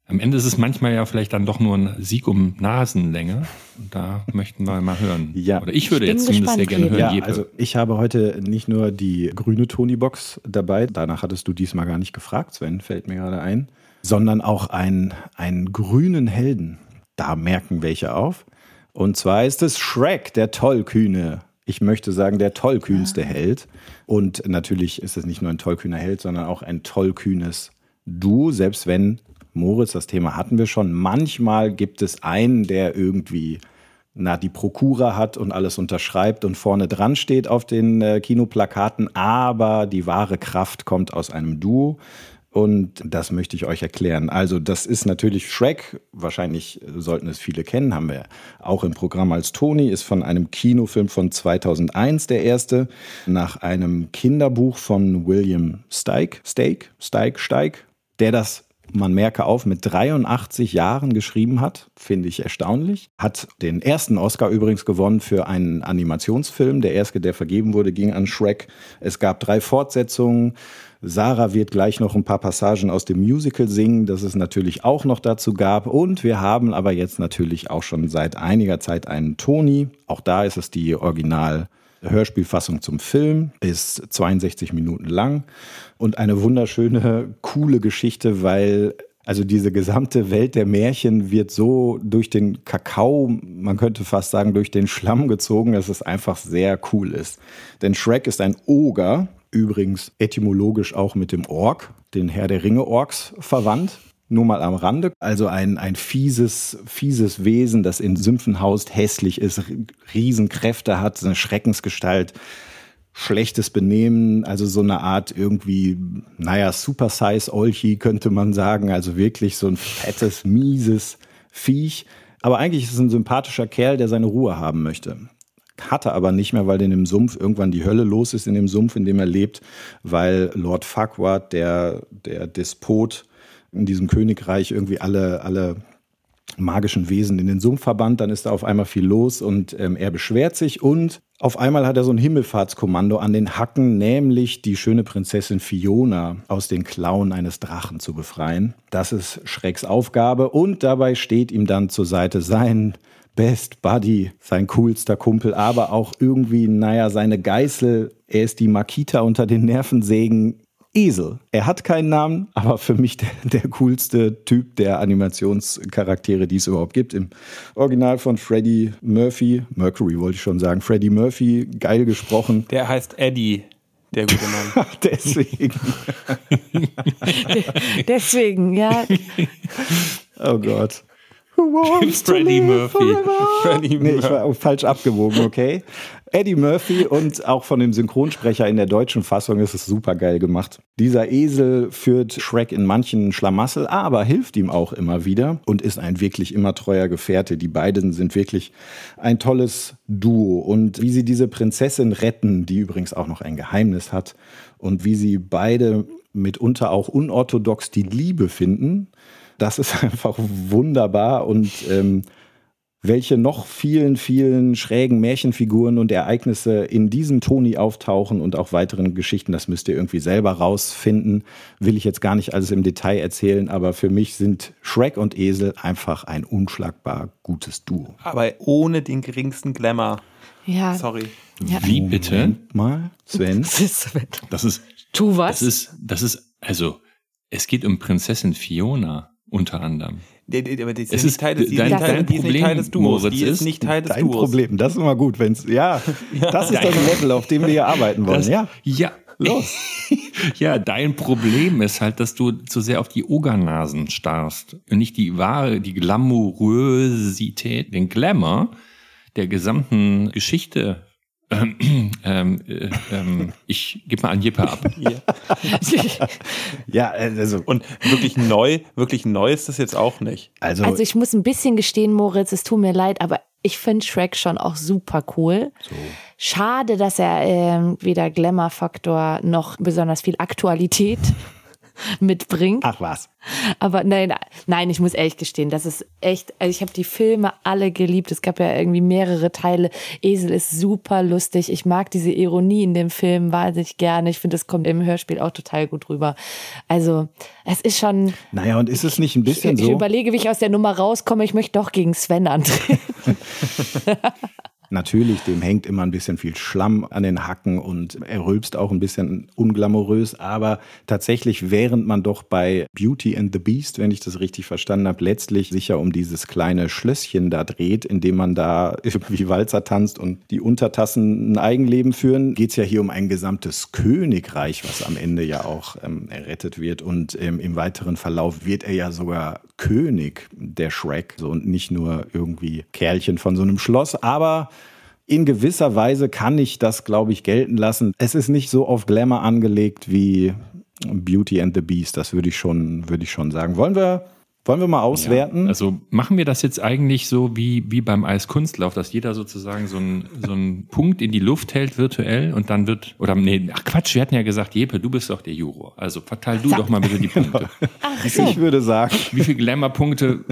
Am Ende ist es manchmal ja vielleicht dann doch nur ein Sieg um Nasenlänge. Und da möchten wir mal hören. Ja. Oder ich würde Ich jetzt zumindest sehr gerne hören, Ja, Jeppe. also ich habe heute nicht nur die grüne Tony-Box dabei, danach hattest du diesmal gar nicht gefragt, Sven, fällt mir gerade ein, sondern auch einen, einen grünen Helden. Da merken welche auf. Und zwar ist es Shrek, der Tollkühne. ich möchte sagen, der tollkühnste Held. Und natürlich ist es nicht nur ein tollkühner Held, sondern auch ein tollkühnes Duo, selbst wenn Moritz, das Thema hatten wir schon, manchmal gibt es einen, der irgendwie na, die Prokura hat und alles unterschreibt und vorne dran steht auf den äh, Kinoplakaten, aber die wahre Kraft kommt aus einem Duo. Und das möchte ich euch erklären. Also, das ist natürlich Shrek. Wahrscheinlich sollten es viele kennen. Haben wir auch im Programm als Tony. Ist von einem Kinofilm von 2001 der erste. Nach einem Kinderbuch von William Steig. Steig? Steig? Steig? Der das man merke auf, mit 83 Jahren geschrieben hat, finde ich erstaunlich. Hat den ersten Oscar übrigens gewonnen für einen Animationsfilm. Der erste, der vergeben wurde, ging an Shrek. Es gab drei Fortsetzungen. Sarah wird gleich noch ein paar Passagen aus dem Musical singen, das es natürlich auch noch dazu gab. Und wir haben aber jetzt natürlich auch schon seit einiger Zeit einen Toni. Auch da ist es die Original- Hörspielfassung zum Film, ist 62 Minuten lang und eine wunderschöne, coole Geschichte, weil also diese gesamte Welt der Märchen wird so durch den Kakao, man könnte fast sagen, durch den Schlamm gezogen, dass es einfach sehr cool ist. Denn Shrek ist ein Oger, übrigens etymologisch auch mit dem Ork, den Herr der Ringe Orks verwandt. Nur mal am Rande. Also ein, ein fieses, fieses Wesen, das in Sümpfen haust, hässlich ist, Riesenkräfte hat, eine Schreckensgestalt, schlechtes Benehmen, also so eine Art irgendwie, naja, Super Size Olchi könnte man sagen. Also wirklich so ein fettes, mieses Viech. Aber eigentlich ist es ein sympathischer Kerl, der seine Ruhe haben möchte. Hatte aber nicht mehr, weil in dem Sumpf irgendwann die Hölle los ist, in dem Sumpf, in dem er lebt, weil Lord Farquaad, der, der Despot, in diesem Königreich irgendwie alle, alle magischen Wesen in den Sumpf verbannt, dann ist da auf einmal viel los und ähm, er beschwert sich und auf einmal hat er so ein Himmelfahrtskommando an den Hacken, nämlich die schöne Prinzessin Fiona aus den Klauen eines Drachen zu befreien. Das ist Schrecks Aufgabe und dabei steht ihm dann zur Seite sein Best Buddy, sein coolster Kumpel, aber auch irgendwie, naja, seine Geißel. Er ist die Makita unter den Nervensägen Esel. Er hat keinen Namen, aber für mich der, der, coolste Typ der Animationscharaktere, die es überhaupt gibt. Im Original von Freddie Murphy, Mercury wollte ich schon sagen, Freddie Murphy, geil gesprochen. Der heißt Eddie. Der gute Mann. Deswegen. Deswegen, ja. Oh Gott. Freddie Murphy. Freddie nee, ich war falsch abgewogen, okay? Eddie Murphy und auch von dem Synchronsprecher in der deutschen Fassung ist es super geil gemacht. Dieser Esel führt Shrek in manchen Schlamassel, aber hilft ihm auch immer wieder und ist ein wirklich immer treuer Gefährte. Die beiden sind wirklich ein tolles Duo. Und wie sie diese Prinzessin retten, die übrigens auch noch ein Geheimnis hat, und wie sie beide mitunter auch unorthodox die Liebe finden, das ist einfach wunderbar und ähm, welche noch vielen, vielen schrägen Märchenfiguren und Ereignisse in diesem Toni auftauchen und auch weiteren Geschichten, das müsst ihr irgendwie selber rausfinden. Will ich jetzt gar nicht alles im Detail erzählen, aber für mich sind Shrek und Esel einfach ein unschlagbar gutes Duo. Aber ohne den geringsten Glamour. Ja. Sorry. Ja. Wie bitte? Moment mal, Sven. Das ist Sven. Das ist, Tu was? das ist, das ist, also, es geht um Prinzessin Fiona unter anderem. Aber die ist, Es nicht ist Teil des, die dein- ist nicht Teil, dein die ist nicht Teil des Problem, Duos. Moritz, die ist ist nicht Teil des Dein Duos. Problem, das ist immer gut, wenn's, ja, das ist das Level, auf dem wir hier arbeiten wollen, Das- ja. Ja. Los. ja, dein Problem ist halt, dass du zu sehr auf die Ogernasen starrst und nicht die wahre, die Glamourosität, den Glamour der gesamten Geschichte. Ähm, ähm, äh, ähm, ich gebe mal an Jipper ab. Ja, also, Und wirklich neu, wirklich neu ist das jetzt auch nicht. also, Also ich muss ein bisschen gestehen, Moritz, es tut mir leid, aber ich finde Shrek schon auch super cool. Schade, dass er ähm, weder Glamour-Faktor noch besonders viel Aktualität mitbringt. ach was. Aber nein, nein, ich muss ehrlich gestehen, das ist echt, also ich habe die Filme alle geliebt. Es gab ja irgendwie mehrere Teile. Esel ist super lustig. Ich mag diese Ironie in dem Film wahnsinnig gerne. Ich finde, das kommt im Hörspiel auch total gut rüber. Also, es ist schon, Naja, und ist es nicht ein bisschen ich so? überlege, wie ich aus der Nummer rauskomme. Ich möchte doch gegen Sven antreten. natürlich, dem hängt immer ein bisschen viel Schlamm an den Hacken und er rülpst auch ein bisschen unglamourös, aber tatsächlich, während man doch bei Beauty and the Beast, wenn ich das richtig verstanden habe, letztlich sicher um dieses kleine Schlösschen da dreht, in dem man da wie Walzer tanzt und die Untertassen ein Eigenleben führen, geht es ja hier um ein gesamtes Königreich, was am Ende ja auch ähm, errettet wird. Und ähm, im weiteren Verlauf wird er ja sogar König der Shrek. So, und nicht nur irgendwie Kerlchen von so einem Schloss, aber in gewisser Weise kann ich das, glaube ich, gelten lassen. Es ist nicht so auf Glamour angelegt wie Beauty and the Beast, das würde ich schon, würde ich schon sagen. Wollen wir wollen wir mal auswerten? Ja, also machen wir das jetzt eigentlich so wie, wie beim Eiskunstlauf, dass jeder sozusagen so einen, so einen Punkt in die Luft hält virtuell und dann wird, oder nee, ach Quatsch, wir hatten ja gesagt, Jeppe, du bist doch der Juror. Also verteil du doch mal bitte die Punkte. Ach so. Ich würde sagen. Wie viele Glamour-Punkte,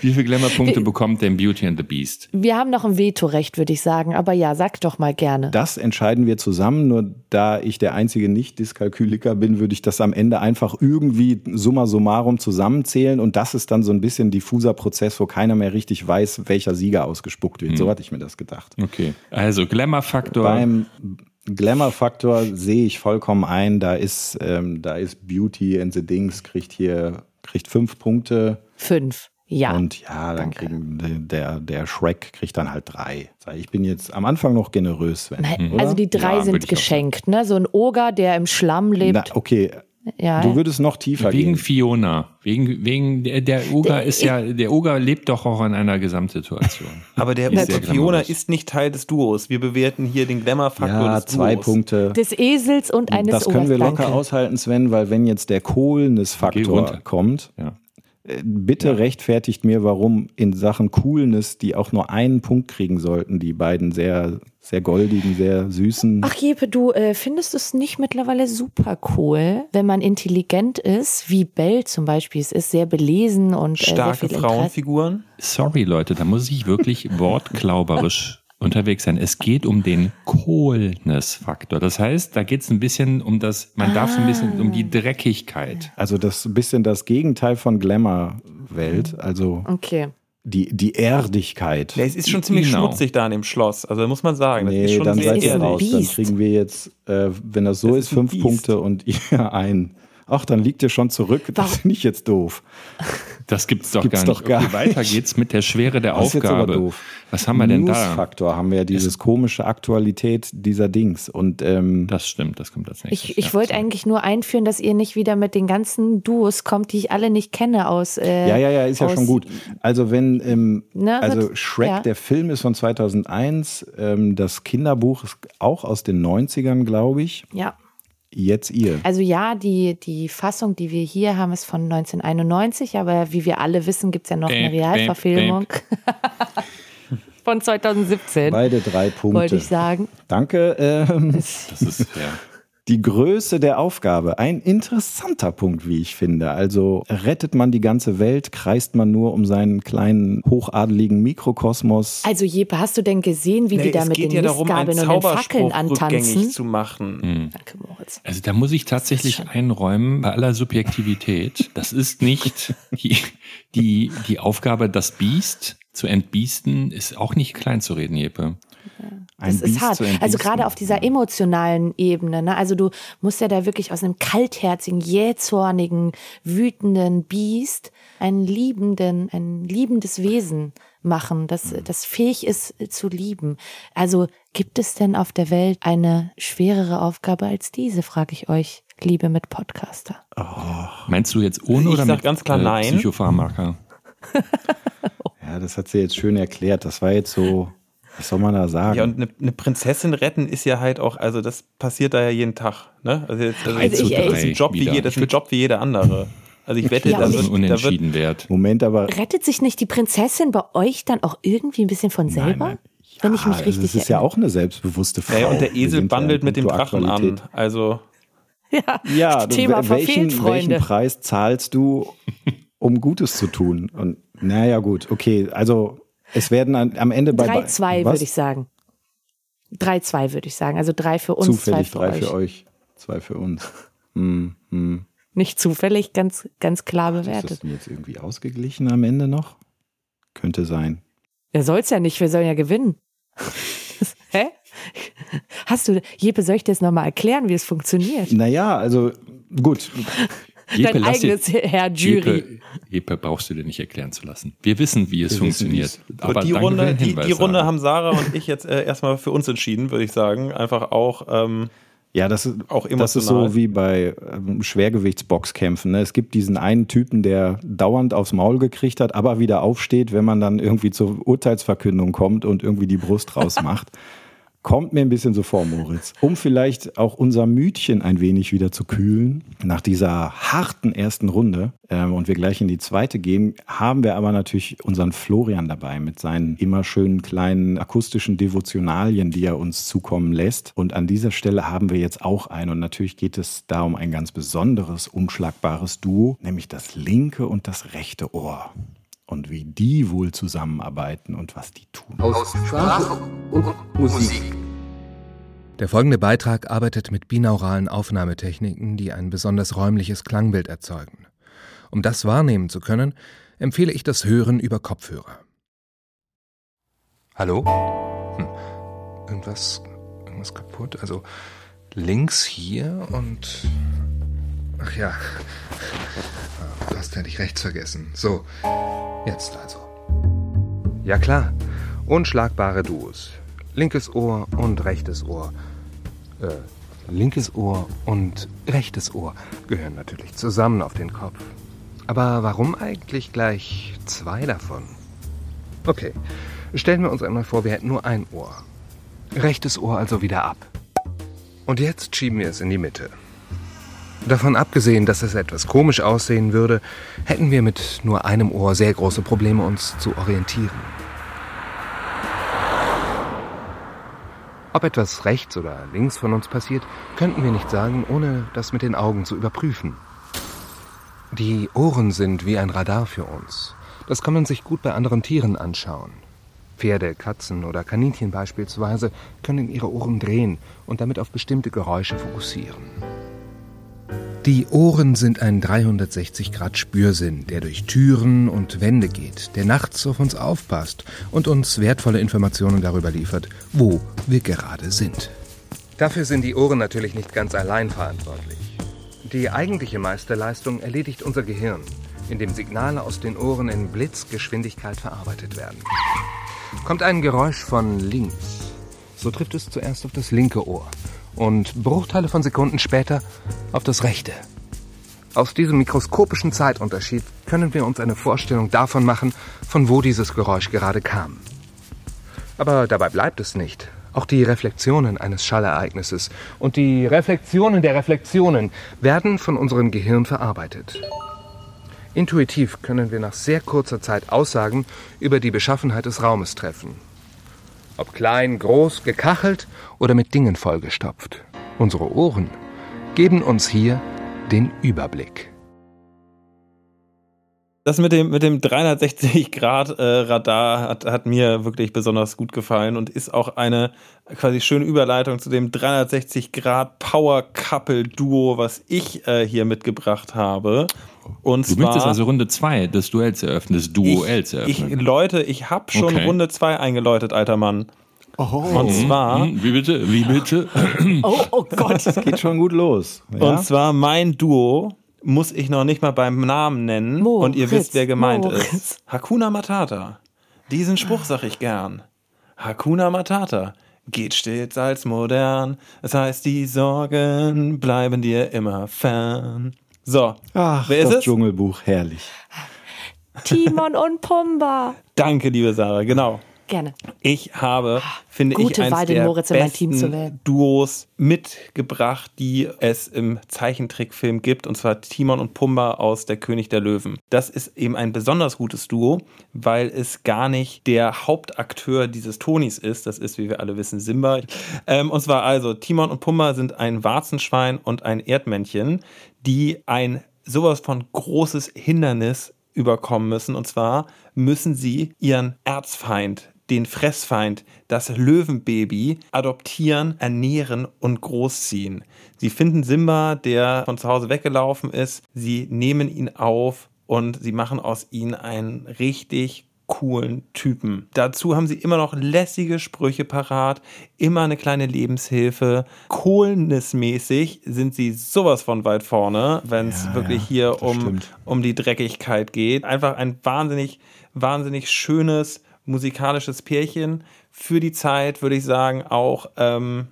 wie viele Glamour-Punkte bekommt denn Beauty and the Beast? Wir haben noch ein Vetorecht, würde ich sagen, aber ja, sag doch mal gerne. Das entscheiden wir zusammen, nur da ich der einzige Nicht-Diskalkyliker bin, würde ich das am Ende einfach irgendwie summa summarum zusammenzählen wählen und das ist dann so ein bisschen diffuser Prozess, wo keiner mehr richtig weiß, welcher Sieger ausgespuckt wird. Mhm. So hatte ich mir das gedacht. Okay, also Glamour-Faktor. Beim Glamour-Faktor sehe ich vollkommen ein, da ist, ähm, da ist Beauty and the Dings, kriegt hier kriegt fünf Punkte. Fünf. Ja. Und ja, dann kriegen der, der Shrek kriegt dann halt drei. Ich bin jetzt am Anfang noch generös, Sven. Nein, also die drei ja, sind geschenkt, ne? So ein Oger, der im Schlamm lebt. Na, okay, ja. Du würdest noch tiefer wegen gehen. Wegen Fiona. Wegen, wegen der, der Oger ist ja, der Oger lebt doch auch in einer Gesamtsituation. Aber der Fiona ist nicht Teil des Duos. Wir bewerten hier den Glamour-Faktor ja, des Duos. zwei Punkte. Des Esels und eines Das können wir locker aushalten, Sven, weil wenn jetzt der Coolness-Faktor kommt, ja. Äh, bitte ja. rechtfertigt mir, warum in Sachen Coolness die auch nur einen Punkt kriegen sollten, die beiden sehr, sehr goldigen, sehr süßen. Ach Jeppe, du äh, findest es nicht mittlerweile super cool, wenn man intelligent ist, wie Bell zum Beispiel es ist, sehr belesen und äh, starke Frauenfiguren? Sorry Leute, da muss ich wirklich wortklauberisch unterwegs sein. Es geht um den Coolness-Faktor. Das heißt, da geht es ein bisschen um das, man ah. darf so ein bisschen um die Dreckigkeit. Also das bisschen das Gegenteil von Glamour-Welt. Also okay. die, die Erdigkeit. Ja, es ist schon ziemlich genau. schmutzig da in dem Schloss. Also muss man sagen. Das nee, ist schon dann seid ihr raus. Dann kriegen wir jetzt, äh, wenn das so das ist, ist fünf Punkte und ihr ein. Ach, dann liegt ihr schon zurück. Das finde ich jetzt doof. Das gibt's doch gibt's gar nicht. Doch gar okay, weiter geht's mit der Schwere der das Aufgabe. Ist jetzt aber doof. Was haben wir denn da? Faktor haben wir ja dieses komische Aktualität dieser Dings und ähm, das stimmt, das kommt als nächstes. Ich, ich ja, wollte eigentlich nur einführen, dass ihr nicht wieder mit den ganzen Duos kommt, die ich alle nicht kenne aus. Äh, ja, ja, ja, ist ja schon gut. Also wenn ähm, ne, also Shrek, ja. der Film ist von 2001, ähm, das Kinderbuch ist auch aus den 90ern, glaube ich. Ja. Jetzt ihr. Also ja, die, die Fassung, die wir hier haben, ist von 1991, aber wie wir alle wissen, gibt es ja noch bäm, eine Realverfilmung. von 2017. Beide drei Punkte. Wollte ich sagen. Danke. Ähm, das ist, ja. Die Größe der Aufgabe, ein interessanter Punkt, wie ich finde. Also rettet man die ganze Welt, kreist man nur um seinen kleinen hochadeligen Mikrokosmos. Also Jeppe, hast du denn gesehen, wie nee, die da mit den ja Mistgabeln und den Fackeln antanzen? zu machen. Mhm. Danke, Moritz. Also da muss ich tatsächlich einräumen, bei aller Subjektivität, das ist nicht die, die, die Aufgabe, das Biest zu entbiesten, ist auch nicht klein zu reden, Jeppe. Das ist hart. Also gerade auf dieser emotionalen Ebene. Ne? Also du musst ja da wirklich aus einem kaltherzigen, jähzornigen, wütenden Biest einen liebenden, ein liebendes Wesen machen, das, mhm. das fähig ist zu lieben. Also gibt es denn auf der Welt eine schwerere Aufgabe als diese, frage ich euch, liebe mit Podcaster. Oh. Meinst du jetzt ohne ich oder mit ganz klar äh, nein. Psychopharmaka? ja, das hat sie jetzt schön erklärt. Das war jetzt so was soll man da sagen? Ja, und eine, eine, Prinzessin retten ist ja halt auch, also das passiert da ja jeden Tag. Ne? Also, jetzt, also also ich, das ist ein Job wie, je, das ist ein Job wie jeder andere. Also ich wette, ja, da wird, unentschieden da wird, Moment, aber rettet sich nicht die Prinzessin bei euch dann auch irgendwie ein bisschen von selber? Nein, nein. Ja, Wenn ich mich richtig. Das ist ja auch eine selbstbewusste Frau. Ja, und der Esel bandelt mit dem Drachen an. Also ja, ja Thema welchen, welchen Preis zahlst du, um Gutes zu tun? Und naja, gut, okay, also es werden am Ende bei 3-2 würde ich sagen. 3-2 würde ich sagen. Also drei für uns, Zufällig zwei für drei euch. für euch, zwei für uns. Hm, hm. Nicht zufällig, ganz, ganz klar bewertet. Ist das jetzt irgendwie ausgeglichen am Ende noch? Könnte sein. Er soll es ja nicht, wir sollen ja gewinnen. Hä? Hast du, Jeppe, soll ich dir das nochmal erklären, wie es funktioniert? Naja, also gut. Jeppe, Dein lass dir- eigenes Herr Jury. Jeppe, Jeppe brauchst du dir nicht erklären zu lassen. Wir wissen, wie es Wir wissen, funktioniert. Aber die Runde, die, die Runde Sarah. haben Sarah und ich jetzt äh, erstmal für uns entschieden, würde ich sagen. Einfach auch. Ähm, Ja, das ist Auch Das ist so wie bei ähm, Schwergewichtsboxkämpfen. Ne? Es gibt diesen einen Typen, der dauernd aufs Maul gekriegt hat, aber wieder aufsteht, wenn man dann irgendwie zur Urteilsverkündung kommt und irgendwie die Brust rausmacht. Kommt mir ein bisschen so vor, Moritz. Um vielleicht auch unser Mütchen ein wenig wieder zu kühlen, nach dieser harten ersten Runde ähm, und wir gleich in die zweite gehen, haben wir aber natürlich unseren Florian dabei mit seinen immer schönen kleinen akustischen Devotionalien, die er uns zukommen lässt. Und an dieser Stelle haben wir jetzt auch einen. Und natürlich geht es da um ein ganz besonderes, unschlagbares Duo, nämlich das linke und das rechte Ohr. Und wie die wohl zusammenarbeiten und was die tun. Aus Sprache und Musik. Der folgende Beitrag arbeitet mit binauralen Aufnahmetechniken, die ein besonders räumliches Klangbild erzeugen. Um das wahrnehmen zu können, empfehle ich das Hören über Kopfhörer. Hallo? Hm. Irgendwas, irgendwas kaputt? Also links hier und. Ach ja. Ah, Fast hätte ich rechts vergessen. So, jetzt also. Ja klar, unschlagbare Duos. Linkes Ohr und rechtes Ohr. Äh, linkes Ohr und rechtes Ohr gehören natürlich zusammen auf den Kopf. Aber warum eigentlich gleich zwei davon? Okay, stellen wir uns einmal vor, wir hätten nur ein Ohr. Rechtes Ohr also wieder ab. Und jetzt schieben wir es in die Mitte. Davon abgesehen, dass es etwas komisch aussehen würde, hätten wir mit nur einem Ohr sehr große Probleme, uns zu orientieren. Ob etwas rechts oder links von uns passiert, könnten wir nicht sagen, ohne das mit den Augen zu überprüfen. Die Ohren sind wie ein Radar für uns. Das kann man sich gut bei anderen Tieren anschauen. Pferde, Katzen oder Kaninchen beispielsweise können ihre Ohren drehen und damit auf bestimmte Geräusche fokussieren. Die Ohren sind ein 360-Grad-Spürsinn, der durch Türen und Wände geht, der nachts auf uns aufpasst und uns wertvolle Informationen darüber liefert, wo wir gerade sind. Dafür sind die Ohren natürlich nicht ganz allein verantwortlich. Die eigentliche Meisterleistung erledigt unser Gehirn, indem Signale aus den Ohren in Blitzgeschwindigkeit verarbeitet werden. Kommt ein Geräusch von links, so trifft es zuerst auf das linke Ohr und Bruchteile von Sekunden später auf das rechte. Aus diesem mikroskopischen Zeitunterschied können wir uns eine Vorstellung davon machen, von wo dieses Geräusch gerade kam. Aber dabei bleibt es nicht. Auch die Reflexionen eines Schallereignisses und die Reflexionen der Reflexionen werden von unserem Gehirn verarbeitet. Intuitiv können wir nach sehr kurzer Zeit Aussagen über die Beschaffenheit des Raumes treffen. Ob klein, groß, gekachelt oder mit Dingen vollgestopft. Unsere Ohren geben uns hier den Überblick. Das mit dem, mit dem 360-Grad-Radar hat, hat mir wirklich besonders gut gefallen und ist auch eine quasi schöne Überleitung zu dem 360-Grad-Power-Couple-Duo, was ich äh, hier mitgebracht habe. Und Du zwar, möchtest also Runde 2 des Duells eröffnen, des Duells ich, ich, eröffnen. Leute, ich habe schon Okay. Runde 2 eingeläutet, alter Mann. Und zwar, Hm, wie bitte? Wie bitte? Oh, oh Gott. Geht schon gut los. Ja? und zwar mein Duo muss ich noch nicht mal beim Namen nennen Moritz, und ihr wisst, wer gemeint Moritz. ist. Hakuna Matata. Diesen Spruch sag ich gern. Hakuna Matata. Geht stets als modern. Das heißt, die Sorgen bleiben dir immer fern. So, Ach, wer ist das es? Dschungelbuch, herrlich. Timon und Pumba. Danke, liebe Sarah. Genau. Gerne. Ich habe, finde Gute ich, eins Wahl, der Moritz in mein Team zu besten. Duos mitgebracht, die es im Zeichentrickfilm gibt, und zwar Timon und Pumba aus Der König der Löwen. Das ist eben ein besonders gutes Duo, weil es gar nicht der Hauptakteur dieses Tonis ist. Das ist, wie wir alle wissen, Simba. Ähm, und zwar also, Timon und Pumba sind ein Warzenschwein und ein Erdmännchen, die ein sowas von großes Hindernis überkommen müssen. Und zwar müssen sie ihren Erzfeind, den Fressfeind, das Löwenbaby, adoptieren, ernähren und großziehen. Sie finden Simba, der von zu Hause weggelaufen ist. Sie nehmen ihn auf und sie machen aus ihm einen richtig coolen Typen. Dazu haben sie immer noch lässige Sprüche parat, immer eine kleine Lebenshilfe. Coolness-mäßig sind sie sowas von weit vorne, wenn es Ja, wirklich ja, hier um, stimmt. um die Dreckigkeit geht. Einfach ein wahnsinnig, wahnsinnig schönes musikalisches Pärchen. Für die Zeit würde ich sagen auch ähm,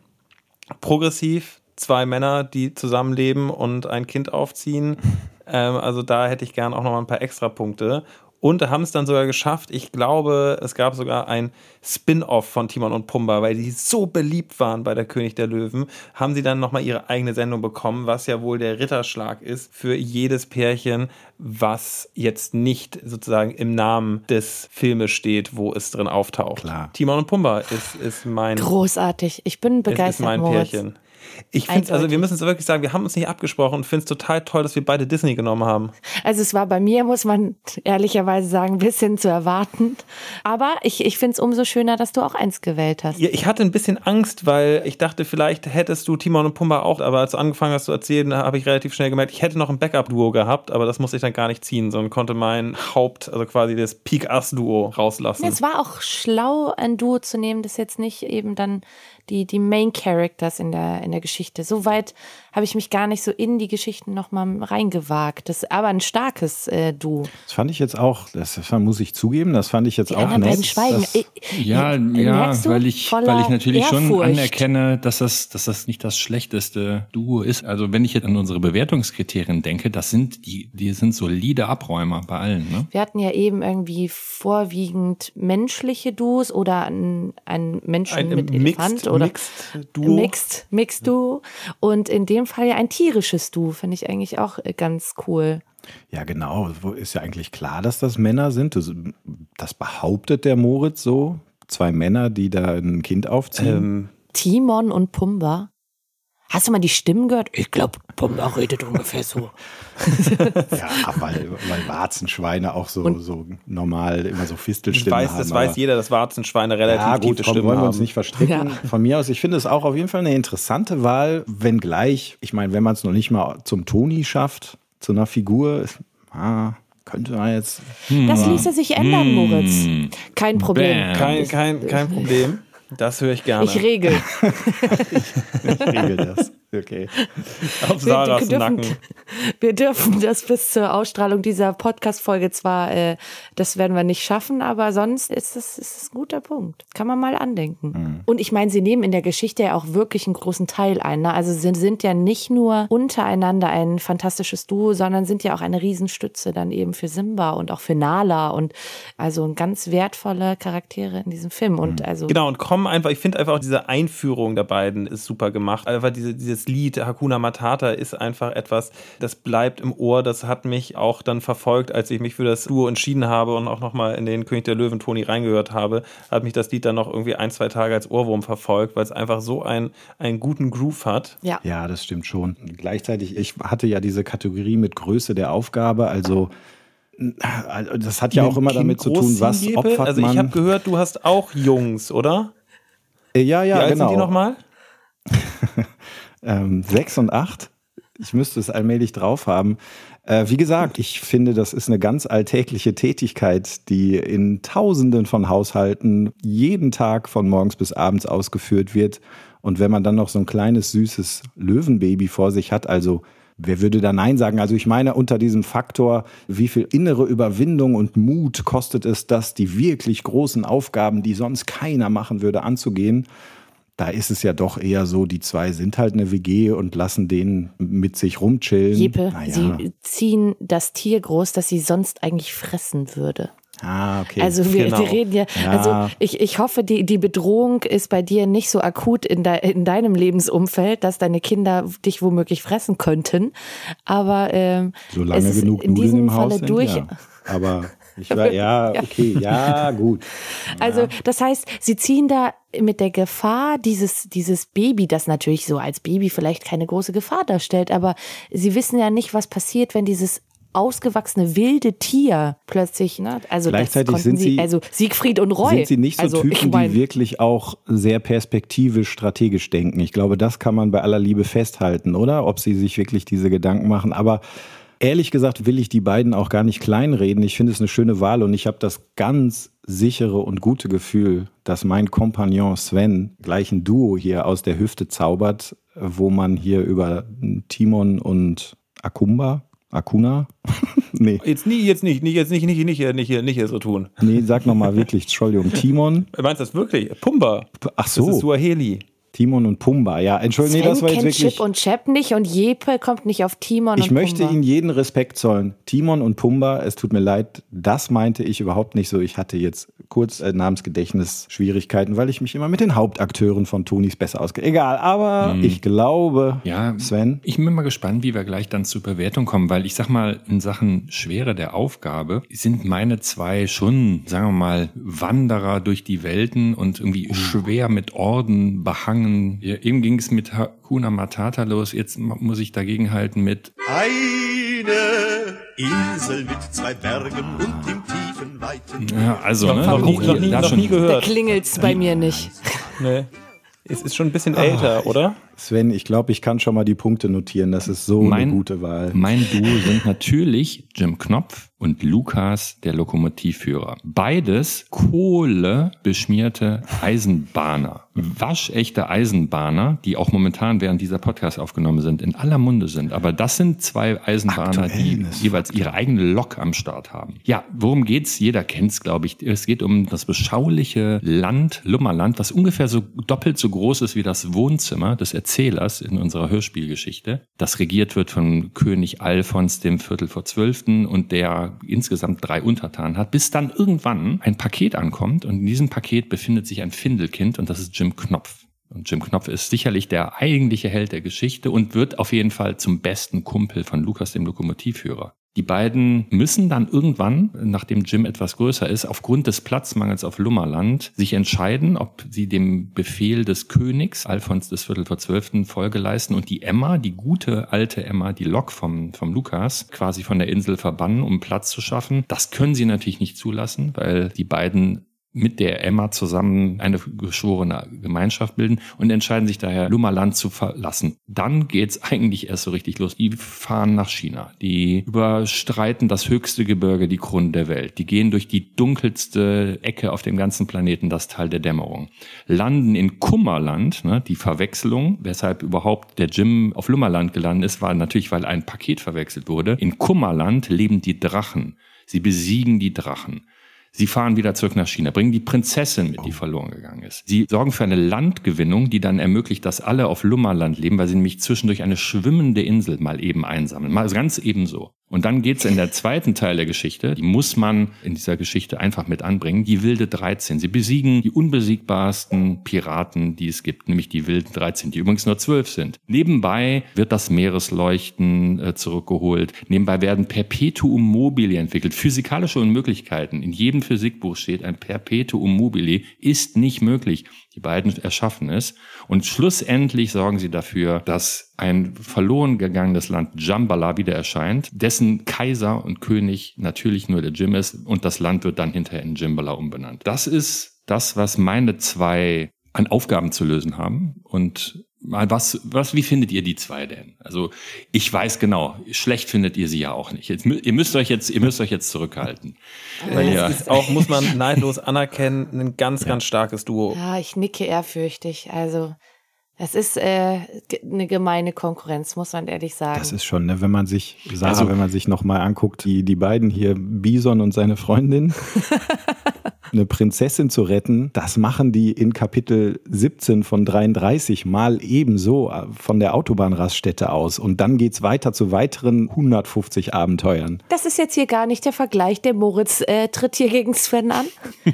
progressiv. Zwei Männer, die zusammenleben und ein Kind aufziehen. Ähm, also da hätte ich gern auch noch mal ein paar Extrapunkte. Und haben es dann sogar geschafft. Ich glaube, es gab sogar ein Spin-off von Timon und Pumba, weil die so beliebt waren bei der König der Löwen, haben sie dann nochmal ihre eigene Sendung bekommen, was ja wohl der Ritterschlag ist für jedes Pärchen, was jetzt nicht sozusagen im Namen des Filmes steht, wo es drin auftaucht. Klar. Timon und Pumba ist, ist mein Großartig. Ich bin es ist begeistert, mein Moritz. Pärchen. Ich finde also wir müssen es wirklich sagen, wir haben uns nicht abgesprochen und finde es total toll, dass wir beide Disney genommen haben. Also es war bei mir, muss man ehrlicherweise sagen, ein bisschen zu erwarten. Aber ich, ich finde es umso schöner, dass du auch eins gewählt hast. Ja, ich hatte ein bisschen Angst, weil ich dachte, vielleicht hättest du Timon und Pumba auch, aber als du angefangen hast zu erzählen, habe ich relativ schnell gemerkt, ich hätte noch ein Backup-Duo gehabt, aber das musste ich dann gar nicht ziehen, sondern konnte mein Haupt, also quasi das Peak-Ass-Duo rauslassen. Es war auch schlau, ein Duo zu nehmen, das jetzt nicht eben dann die, die Main Characters in der, in der Geschichte. So weit habe ich mich gar nicht so in die Geschichten nochmal reingewagt. Das ist aber ein starkes äh, Duo. Das fand ich jetzt auch, das muss ich zugeben, das fand ich jetzt Die auch nett. schweigen. dass- Äh, Ja, äh, ja, du? weil ich, weil ich natürlich schon Ehrfurcht. anerkenne, dass das, dass das nicht das schlechteste Duo ist. Also wenn ich jetzt an unsere Bewertungskriterien denke, das sind die, die sind solide Abräumer bei allen. Ne? Wir hatten ja eben irgendwie vorwiegend menschliche Duos oder ein, ein Menschen ein mit Mixed, Elefant oder Mixed Duo. Mixed, Mixed Duo. Und in dem Fall ja ein tierisches Duo, finde ich eigentlich auch äh, ganz cool. Ja, genau. Ist ja eigentlich klar, dass das Männer sind. Das, das behauptet der Moritz so. Zwei Männer, die da ein Kind aufziehen. Ähm, Timon und Pumba. Hast du mal die Stimmen gehört? Ich glaube, Pumba redet ungefähr so. ja, weil, weil Warzenschweine auch so, so normal immer so ich Fistelstimmen weiß, haben. das weiß jeder, dass Warzenschweine relativ Ja, gut, tiefe komm, Stimmen wollen wir uns nicht verstricken. Von mir aus, ich finde es auch auf jeden Fall eine interessante Wahl, wenngleich, ich meine, wenn man es noch nicht mal zum Toni schafft, zu einer Figur, ah, könnte man jetzt. Das ließe sich ändern, Moritz. Kein Problem. Kein, kein, kein Problem. Das höre ich gerne. Ich regel. Ich regel das. Okay. Auf Wir Sarahs dürfen, Nacken. wir dürfen das bis zur Ausstrahlung dieser Podcast-Folge zwar, äh, das werden wir nicht schaffen, aber sonst ist das, ist das ein guter Punkt. Kann man mal andenken. Mhm. Und ich meine, sie nehmen in der Geschichte ja auch wirklich einen großen Teil ein. Ne? Also sie sind ja nicht nur untereinander ein fantastisches Duo, sondern sind ja auch eine Riesenstütze dann eben für Simba und auch für Nala und also ganz wertvolle Charaktere in diesem Film. Und also Genau, und kommen einfach, ich finde einfach auch diese Einführung der beiden ist super gemacht. Einfach diese, dieses Lied Hakuna Matata ist einfach etwas, das bleibt im Ohr. Das hat mich auch dann verfolgt, als ich mich für das Duo entschieden habe und auch nochmal in den König der Löwen Toni reingehört habe, hat mich das Lied dann noch irgendwie ein, zwei Tage als Ohrwurm verfolgt, weil es einfach so ein, einen guten Groove hat. ja. Ja, das stimmt schon. Gleichzeitig, ich hatte ja diese Kategorie mit Größe der Aufgabe, also also das hat ja auch immer damit zu tun, was Großziehgebel? opfert Also ich habe gehört, du hast auch Jungs, oder? Äh, ja, ja, Wie alt genau. sind die nochmal? ähm, sechs und acht. Ich müsste es allmählich drauf haben. Äh, wie gesagt, ich finde, das ist eine ganz alltägliche Tätigkeit, die in Tausenden von Haushalten jeden Tag von morgens bis abends ausgeführt wird. Und wenn man dann noch so ein kleines, süßes Löwenbaby vor sich hat, also wer würde da Nein sagen? Also ich meine, unter diesem Faktor, wie viel innere Überwindung und Mut kostet es das, die wirklich großen Aufgaben, die sonst keiner machen würde, anzugehen da ist es ja doch eher so, die zwei sind halt eine WG und lassen den mit sich rumchillen. Jeppe, naja. sie ziehen das Tier groß, das sie sonst eigentlich fressen würde. ah, okay. Also wir, Genau. wir reden ja, Ja. also ich, ich hoffe, die, die Bedrohung ist bei dir nicht so akut in, de, in deinem Lebensumfeld, dass deine Kinder dich womöglich fressen könnten. Aber ähm, Solange es ist genug in Nudeln diesem im Haus Falle sind, durch. ja. Aber ich war, ja, okay, ja, gut. Also das heißt, sie ziehen da mit der Gefahr dieses, dieses Baby, das natürlich so als Baby vielleicht keine große Gefahr darstellt, aber sie wissen ja nicht, was passiert, wenn dieses ausgewachsene wilde Tier plötzlich, ne? Also Gleichzeitig sind sie- also Siegfried und Roy. Sind sie nicht so also, Typen, ich mein, die wirklich auch sehr perspektivisch, strategisch denken? Ich glaube, das kann man bei aller Liebe festhalten, oder? Ob sie sich wirklich diese Gedanken machen. Aber Ehrlich gesagt will ich die beiden auch gar nicht kleinreden. Ich finde es eine schöne Wahl und ich habe das ganz sichere und gute Gefühl, dass mein Kompagnon Sven gleich ein Duo hier aus der Hüfte zaubert, wo man hier über Timon und Akumba, Akuna? nee. Jetzt nie, jetzt nicht, nicht jetzt nicht, nicht, nicht, nicht, nicht, nicht so tun. Nee, sag nochmal wirklich, Entschuldigung, Timon. Meinst du das wirklich? Pumba. Ach so. Das ist Suaheli. Timon und Pumba, ja. Entschuldigung, nee, das war jetzt kennt wirklich. Chip und Chap nicht und Jepe kommt nicht auf Timon Ich und möchte Pumba. Ihnen jeden Respekt zollen. Timon und Pumba, es tut mir leid, das meinte ich überhaupt nicht so. Ich hatte jetzt kurz äh, Namensgedächtnis-Schwierigkeiten, weil ich mich immer mit den Hauptakteuren von Tonis besser ausgehe. Egal, aber ich glaube, Ja, Sven, Ich bin mal gespannt, wie wir gleich dann zur Bewertung kommen, weil ich sag mal, in Sachen Schwere der Aufgabe sind meine zwei schon, sagen wir mal, Wanderer durch die Welten und irgendwie schwer mit Orden behangen. Ja, eben ging es mit Hakuna Matata los, jetzt muss ich dagegen halten mit Eine Insel mit zwei Bergen und im tiefen, weiten ja, also, ne, noch, nie, noch, nie, da noch nie Da gehört. klingelt's bei mir nicht. Nee. Es ist schon ein bisschen älter, oder? Sven, ich glaube, ich kann schon mal die Punkte notieren. Das ist so Mein- eine gute Wahl. Mein Duo sind natürlich Jim Knopf und Lukas, der Lokomotivführer. Beides Kohle beschmierte Eisenbahner. Waschechte Eisenbahner, die auch momentan während dieser Podcast aufgenommen sind, in aller Munde sind. Aber das sind zwei Eisenbahner, die Aktuelles. jeweils ihre eigene Lok am Start haben. Ja, worum geht's? Jeder kennt's, glaube ich. Es geht um das beschauliche Land, Lummerland, was ungefähr so doppelt so groß ist wie das Wohnzimmer des Erzählers in unserer Hörspielgeschichte. Das regiert wird von König Alfons dem Viertel vor Zwölften und der insgesamt drei Untertanen hat, bis dann irgendwann ein Paket ankommt und in diesem Paket befindet sich ein Findelkind und das ist Jim Knopf. Und Jim Knopf ist sicherlich der eigentliche Held der Geschichte und wird auf jeden Fall zum besten Kumpel von Lukas, dem Lokomotivführer. Die beiden müssen dann irgendwann, nachdem Jim etwas größer ist, aufgrund des Platzmangels auf Lummerland sich entscheiden, ob sie dem Befehl des Königs, Alfons des Viertel vor Zwölften, Folge leisten und die Emma, die gute alte Emma, die Lok vom, vom Lukas, quasi von der Insel verbannen, um Platz zu schaffen. Das können sie natürlich nicht zulassen, weil die beiden mit der Emma zusammen eine geschworene Gemeinschaft bilden und entscheiden sich daher, Lummerland zu verlassen. Dann geht's eigentlich erst so richtig los. Die fahren nach China. Die überstreiten das höchste Gebirge, die Krone der Welt. Die gehen durch die dunkelste Ecke auf dem ganzen Planeten, das Tal der Dämmerung. Landen in Kummerland, ne, die Verwechslung, weshalb überhaupt der Jim auf Lummerland gelandet ist, war natürlich, weil ein Paket verwechselt wurde. In Kummerland leben die Drachen. Sie besiegen die Drachen. Sie fahren wieder zurück nach China, bringen die Prinzessin mit, die verloren gegangen ist. Sie sorgen für eine Landgewinnung, die dann ermöglicht, dass alle auf Lummerland leben, weil sie nämlich zwischendurch eine schwimmende Insel mal eben einsammeln. Mal ganz ebenso. Und dann geht's in der zweiten Teil der Geschichte, die muss man in dieser Geschichte einfach mit anbringen, die wilde 13. Sie besiegen die unbesiegbarsten Piraten, die es gibt, nämlich die wilden 13, die übrigens nur 12 sind. Nebenbei wird das Meeresleuchten äh, zurückgeholt. Nebenbei werden Perpetuum mobile entwickelt. Physikalische Unmöglichkeiten. In jedem Physikbuch steht, ein Perpetuum mobile ist nicht möglich. Die beiden erschaffen es. Und schlussendlich sorgen sie dafür, dass ein verloren gegangenes Land Jambala wieder erscheint, dessen Kaiser und König natürlich nur der Jim ist und das Land wird dann hinterher in Jimbala umbenannt. Das ist das, was meine zwei an Aufgaben zu lösen haben. Und mal was, was, wie findet ihr die zwei denn? Also ich weiß genau, schlecht findet ihr sie ja auch nicht. Jetzt, ihr müsst euch jetzt, ihr müsst euch jetzt zurückhalten. Weil Es ist auch, muss man neidlos anerkennen, ein ganz, ganz starkes Duo. Ja, ich nicke ehrfürchtig. Also, es ist äh, eine gemeine Konkurrenz, muss man ehrlich sagen. Das ist schon, ne, wenn man sich, Sarah, Also- wenn man sich nochmal anguckt, die, die beiden hier, Bison und seine Freundin, eine Prinzessin zu retten, das machen die in Kapitel 17 von 33 mal ebenso äh, von der Autobahnraststätte aus. Und dann geht's weiter zu weiteren 150 Abenteuern. Das ist jetzt hier gar nicht der Vergleich. Der Moritz äh, tritt hier gegen Sven an.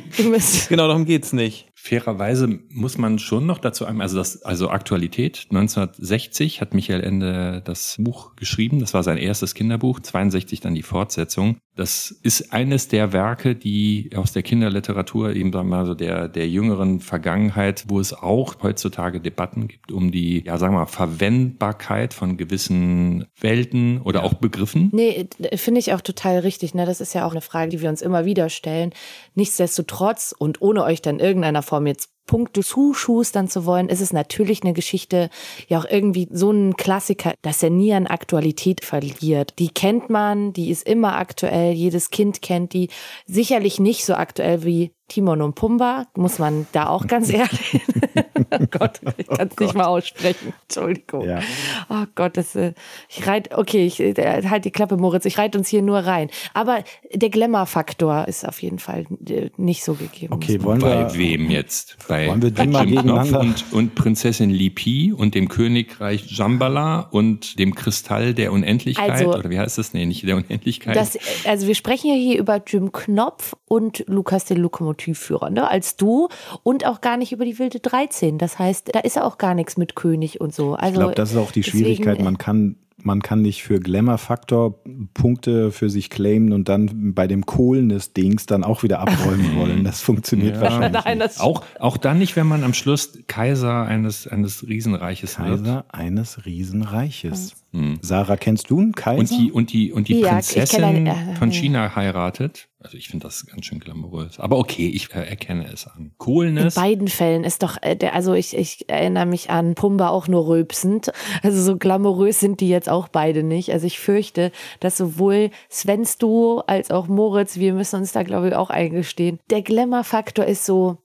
Genau, darum geht's nicht. Fairerweise muss man schon noch dazu einmal, also das, also Aktualität, 1960 hat Michael Ende das Buch geschrieben, das war sein erstes Kinderbuch, 62 dann die Fortsetzung. Das ist eines der Werke, die aus der Kinderliteratur, eben sagen wir mal so der, der jüngeren Vergangenheit, wo es auch heutzutage Debatten gibt um die, ja sagen wir mal, Verwendbarkeit von gewissen Welten oder auch Begriffen. nee, finde ich auch total richtig. Ne? Das ist ja auch eine Frage, die wir uns immer wieder stellen. Nichtsdestotrotz und ohne euch dann in irgendeiner Form jetzt Punkte zuschustern zu wollen, ist es natürlich eine Geschichte, ja auch irgendwie so ein Klassiker, dass er nie an Aktualität verliert. Die kennt man, die ist immer aktuell, jedes Kind kennt die. Sicherlich nicht so aktuell wie Timon und Pumba, muss man da auch ganz ehrlich. oh Gott, ich kann es nicht mal aussprechen. Entschuldigung. Ja. Oh Gott, das, äh, ich reit, okay, ich äh, halt die Klappe, Moritz, ich reite uns hier nur rein. Aber der Glamour-Faktor ist auf jeden Fall äh, nicht so gegeben. Okay, wollen Bei wir, wem jetzt? Bei Wollen wir die bei mal Jim Knopf gegeneinander- und, und Prinzessin Lipi und dem Königreich Jambala und dem Kristall der Unendlichkeit? Also- oder wie heißt das? Nee, nicht der Unendlichkeit. Das, also wir sprechen ja hier über Jim Knopf und Lukas den Lokomotivführer, ne, als du und auch gar nicht über die wilde 13. Das heißt, da ist ja auch gar nichts mit König und so. Also ich glaube, das ist auch die deswegen, Schwierigkeit. äh, Man kann, man kann nicht für Glamour-Faktor Punkte für sich claimen und dann bei dem Kohlen-Dings dann auch wieder abräumen wollen. Das funktioniert wahrscheinlich Nein, nicht. das auch, auch dann nicht, wenn man am Schluss Kaiser eines, eines Riesenreiches wird. Kaiser eines Riesenreiches. Sarah, kennst du einen Kaiser? Und die, und die, und die Ja, Prinzessin kenne eine- äh, von China heiratet. Also ich finde das ganz schön glamourös. Aber okay, ich äh, erkenne es an. in Coolness. beiden Fällen ist doch, äh, der, also ich, ich erinnere mich an Pumba auch nur rülpsend. Also so glamourös sind die jetzt auch beide nicht. Also ich fürchte, dass sowohl Svens Duo als auch Moritz, wir müssen uns da glaube ich auch eingestehen, der Glamour-Faktor ist so,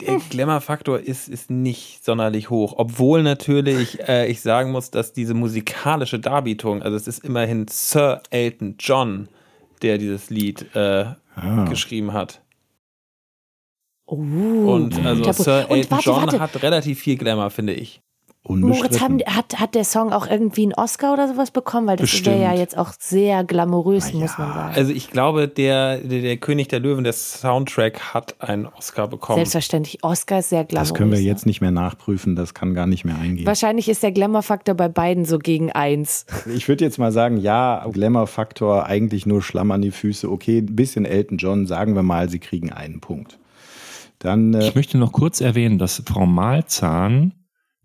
Der Glamour-Faktor ist, ist nicht sonderlich hoch. Obwohl natürlich äh, ich sagen muss, dass diese musikalische Darbietung, also es ist immerhin Sir Elton John, der dieses Lied äh, geschrieben hat. oh. Und also. Sir Und Elton warte, John warte. hat relativ viel Glamour, finde ich. Moritz, haben, Unbestritten. hat, hat der Song auch irgendwie einen Oscar oder sowas bekommen? Weil das wäre ja Bestimmt. jetzt auch sehr glamourös, muss man sagen. Also ich glaube, der, der, der König der Löwen, der Soundtrack, hat einen Oscar bekommen. Selbstverständlich, Oscar ist sehr glamourös. Das können wir ne? jetzt nicht mehr nachprüfen, das kann gar nicht mehr eingehen. Wahrscheinlich ist der Glamour-Faktor bei beiden so gegen eins. Ich würde jetzt mal sagen, ja, Glamour-Faktor, eigentlich nur Schlamm an die Füße. Okay, ein bisschen Elton John, sagen wir mal, sie kriegen einen Punkt. Dann, äh, Ich möchte noch kurz erwähnen, dass Frau Malzahn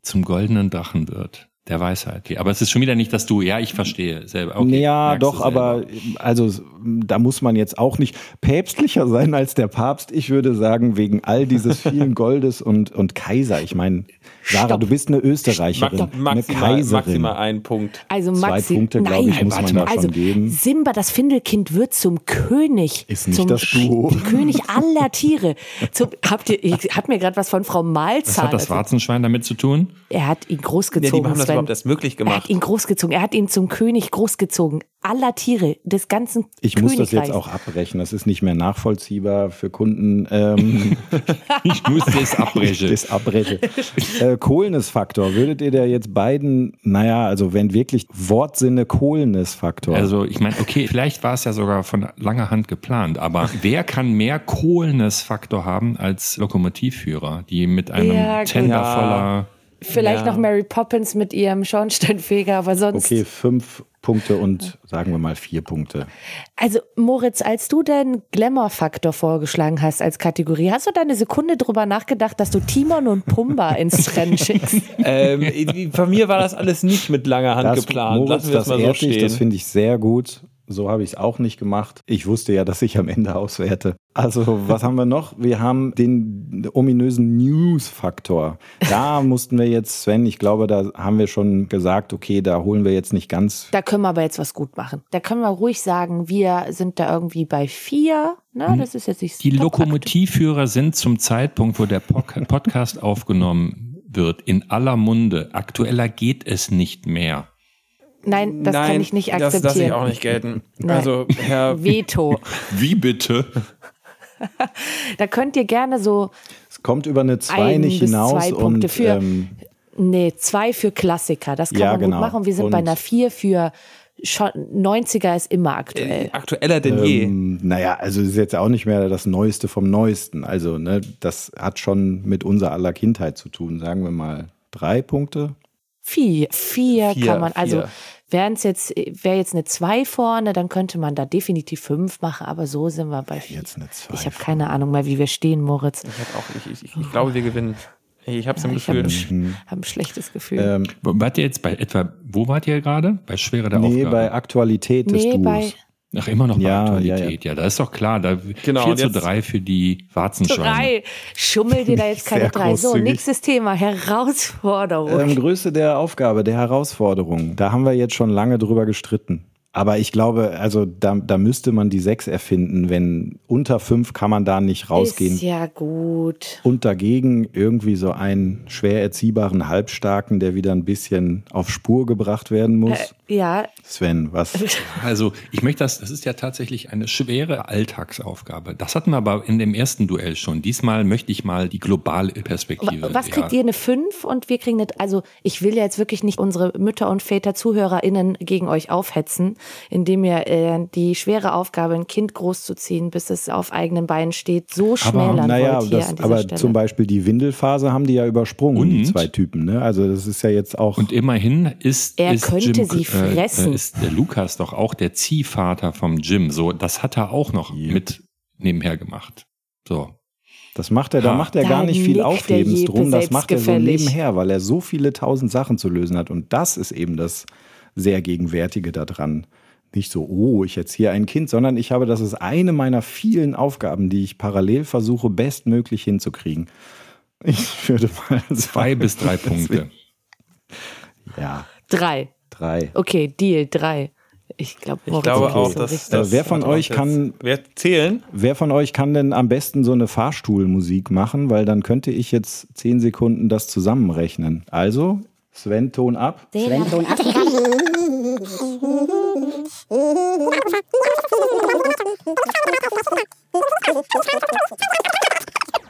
zum goldenen Drachen wird. Der Weisheit. Okay, Aber es ist schon wieder nicht, dass du, ja, ich verstehe selber. Okay, ja, doch, selber. aber also da muss man jetzt auch nicht päpstlicher sein als der Papst. Ich würde sagen, wegen all dieses vielen Goldes und, und Kaiser. Ich meine, Sarah, Stopp. du bist eine Österreicherin, Max, eine maximal, Kaiserin. maximal ein Punkt. Also Zwei Maxi, Punkte, glaube ich, nein, muss man da mal. schon also, geben. Simba, das Findelkind, wird zum König. Ist nicht zum das Duo. König aller Tiere. Zum, habt ihr, ich hab mir gerade was von Frau Was Malzahn. hat das. Warzenschwein damit zu tun? Er hat ihn Ja, großgezogen. Sven. Überhaupt erst möglich Er gemacht. hat ihn großgezogen. Er hat ihn zum König großgezogen. Aller Tiere, des ganzen Ich muss das jetzt auch abbrechen. Das ist nicht mehr nachvollziehbar für Kunden. Ähm, Ich muss das abbrechen. das abbreche. äh, Coolness-Faktor. Würdet ihr da jetzt beiden, naja, also wenn wirklich Wortsinne Coolness-Faktor. Also ich meine, okay, vielleicht war es ja sogar von langer Hand geplant, aber wer kann mehr Coolness-Faktor haben als Lokomotivführer, die mit einem Ja. Tender Ja. voller Vielleicht Ja. noch Mary Poppins mit ihrem Schornsteinfeger, aber sonst. okay, fünf Punkte und sagen wir mal vier Punkte. Also Moritz, als du den Glamour-Faktor vorgeschlagen hast als Kategorie, hast du da eine Sekunde drüber nachgedacht, dass du Timon und Pumba ins Rennen schickst? ähm, von mir war das alles nicht mit langer Hand Das, geplant. Moritz, Lassen wir das es mal so ehrt dich, stehen. das finde ich sehr gut. So habe ich es auch nicht gemacht. Ich wusste ja, dass ich am Ende auswerte. Also, was haben wir noch? Wir haben den ominösen News-Faktor. Da mussten wir jetzt, Sven, ich glaube, da haben wir schon gesagt, okay, da holen wir jetzt nicht ganz. Da können wir aber jetzt was gut machen. Da können wir ruhig sagen, wir sind da irgendwie bei vier. Ne? Das ist jetzt nicht Die top Lokomotivführer sind zum Zeitpunkt, wo der Pod- Podcast aufgenommen wird, in aller Munde. Aktueller geht es nicht mehr. Nein, das Nein, kann ich nicht Das lasse ich akzeptieren. auch nicht gelten. Nein. Also, Herr, Veto. Wie bitte? Da könnt ihr gerne so, Es kommt über eine 2 Ein nicht hinaus. zwei Punkte und, für- ähm, nee, zwei für Klassiker. Das kann Ja, man genau. gut machen. Wir sind bei Und- einer vier für schon 90er ist immer aktuell. äh, aktueller denn je. Ähm, naja, also es ist jetzt auch nicht mehr das Neueste vom Neuesten. Also, ne, das hat schon mit unser aller Kindheit zu tun. Sagen wir mal drei Punkte. Vier, vier, Vier, kann man, also vier. wären's jetzt, wäre jetzt eine zwei vorne, dann könnte man da definitiv fünf machen, aber so sind wir bei vier. Jetzt eine zwei. Ich habe keine Ahnung mehr, wie wir stehen, Moritz. Ich, hab auch, ich, ich, ich glaube, wir gewinnen. Ich habe es im Ich habe Gefühl. ein, hab ein schlechtes Gefühl. Ähm, Wart ihr jetzt bei etwa, wo wart ihr gerade? Bei Schwere der nee, Aufgabe? bei Aktualität des nee, Duos. bei, Ach, immer noch bei Ja, Aktualität. Ja, da ist doch klar. Da Genau, 4 und zu jetzt- 3 für die Warzenschweine. Drei. Schummel dir da jetzt keine drei. So, nächstes Thema. Herausforderung. Ähm, Größe der Aufgabe, der Herausforderung. Da haben wir jetzt schon lange drüber gestritten. Aber ich glaube, also da, da müsste man die sechs erfinden, wenn unter fünf kann man da nicht rausgehen. Ist ja gut. Und dagegen irgendwie so einen schwer erziehbaren Halbstarken, der wieder ein bisschen auf Spur gebracht werden muss. Äh, ja, Sven, was? Also ich möchte das, das ist ja tatsächlich eine schwere Alltagsaufgabe. Das hatten wir aber in dem ersten Duell schon. Diesmal möchte ich mal die globale Perspektive. was kriegt ja. ihr eine 5 und wir kriegen eine, also ich will ja jetzt wirklich nicht unsere Mütter und Väter, ZuhörerInnen gegen euch aufhetzen, indem ihr äh, die schwere Aufgabe, ein Kind großzuziehen, bis es auf eigenen Beinen steht, so schmälern naja, wollt hier das, an dieser aber Stelle. zum Beispiel die Windelphase haben die ja übersprungen, die Und? zwei Typen. Ne? Also das ist ja jetzt auch. Und immerhin ist, Er ist könnte Jim, sie fressen. Äh, ist der Lukas doch auch der Ziehvater vom Jim. So, das hat er auch noch Ja. mit nebenher gemacht. So. Das macht er, da Ha. macht er Da gar nicht viel Aufhebens drum. Das macht er so nebenher, weil er so viele tausend Sachen zu lösen hat. Und das ist eben das sehr Gegenwärtige daran. Nicht so, oh, ich jetzt hier ein Kind, sondern ich habe, das ist eine meiner vielen Aufgaben, die ich parallel versuche, bestmöglich hinzukriegen. Ich würde mal Zwei sagen, bis drei Punkte. Ja, drei. drei. Okay, Deal, drei. Ich glaube, Ich glaube auch, dass, Äh, dass wer von euch kann- Wer zählen? Wer von euch kann denn am besten so eine Fahrstuhlmusik machen? Weil dann könnte ich jetzt zehn Sekunden das zusammenrechnen. Also, Sven, Ton ab.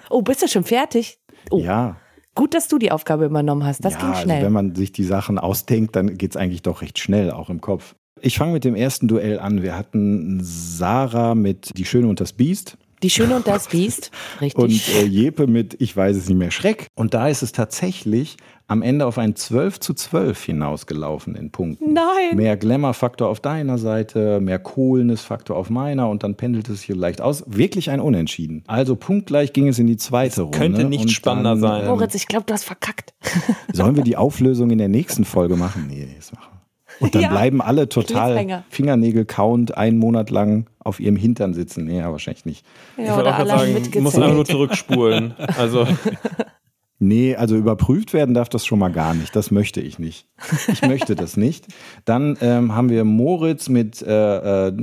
Oh, bist du schon fertig? Oh, Ja. gut, dass du die Aufgabe übernommen hast. Das ja, ging Also schnell. wenn man sich die Sachen ausdenkt, dann geht es eigentlich doch recht schnell, auch im Kopf. Ich fange mit dem ersten Duell an. Wir hatten Sarah mit Die Schöne und das Biest. Die Schöne und das Biest. Richtig. Und äh, Jepe mit Ich weiß es nicht mehr, Schreck. Und da ist es tatsächlich am Ende auf ein 12 zu 12 hinausgelaufen in Punkten. Nein. Mehr Glamour-Faktor auf deiner Seite, mehr Coolness-Faktor auf meiner und dann pendelt es hier leicht aus. Wirklich ein Unentschieden. Also punktgleich ging es in die zweite Runde. könnte nicht und spannender dann, sein. ähm, Moritz, ich glaube, du hast verkackt. Sollen wir die Auflösung in der nächsten Folge machen? Nee, das machen wir. Und dann Ja. bleiben alle total. Fingernägel count einen Monat lang auf ihrem Hintern sitzen. Nee, ja, wahrscheinlich nicht. Ich Ja, wollte oder auch sagen, muss einfach nur zurückspulen. Also, Nee, also überprüft werden darf das schon mal gar nicht. Das möchte ich nicht. Ich möchte das nicht. Dann ähm, haben wir Moritz mit äh, äh,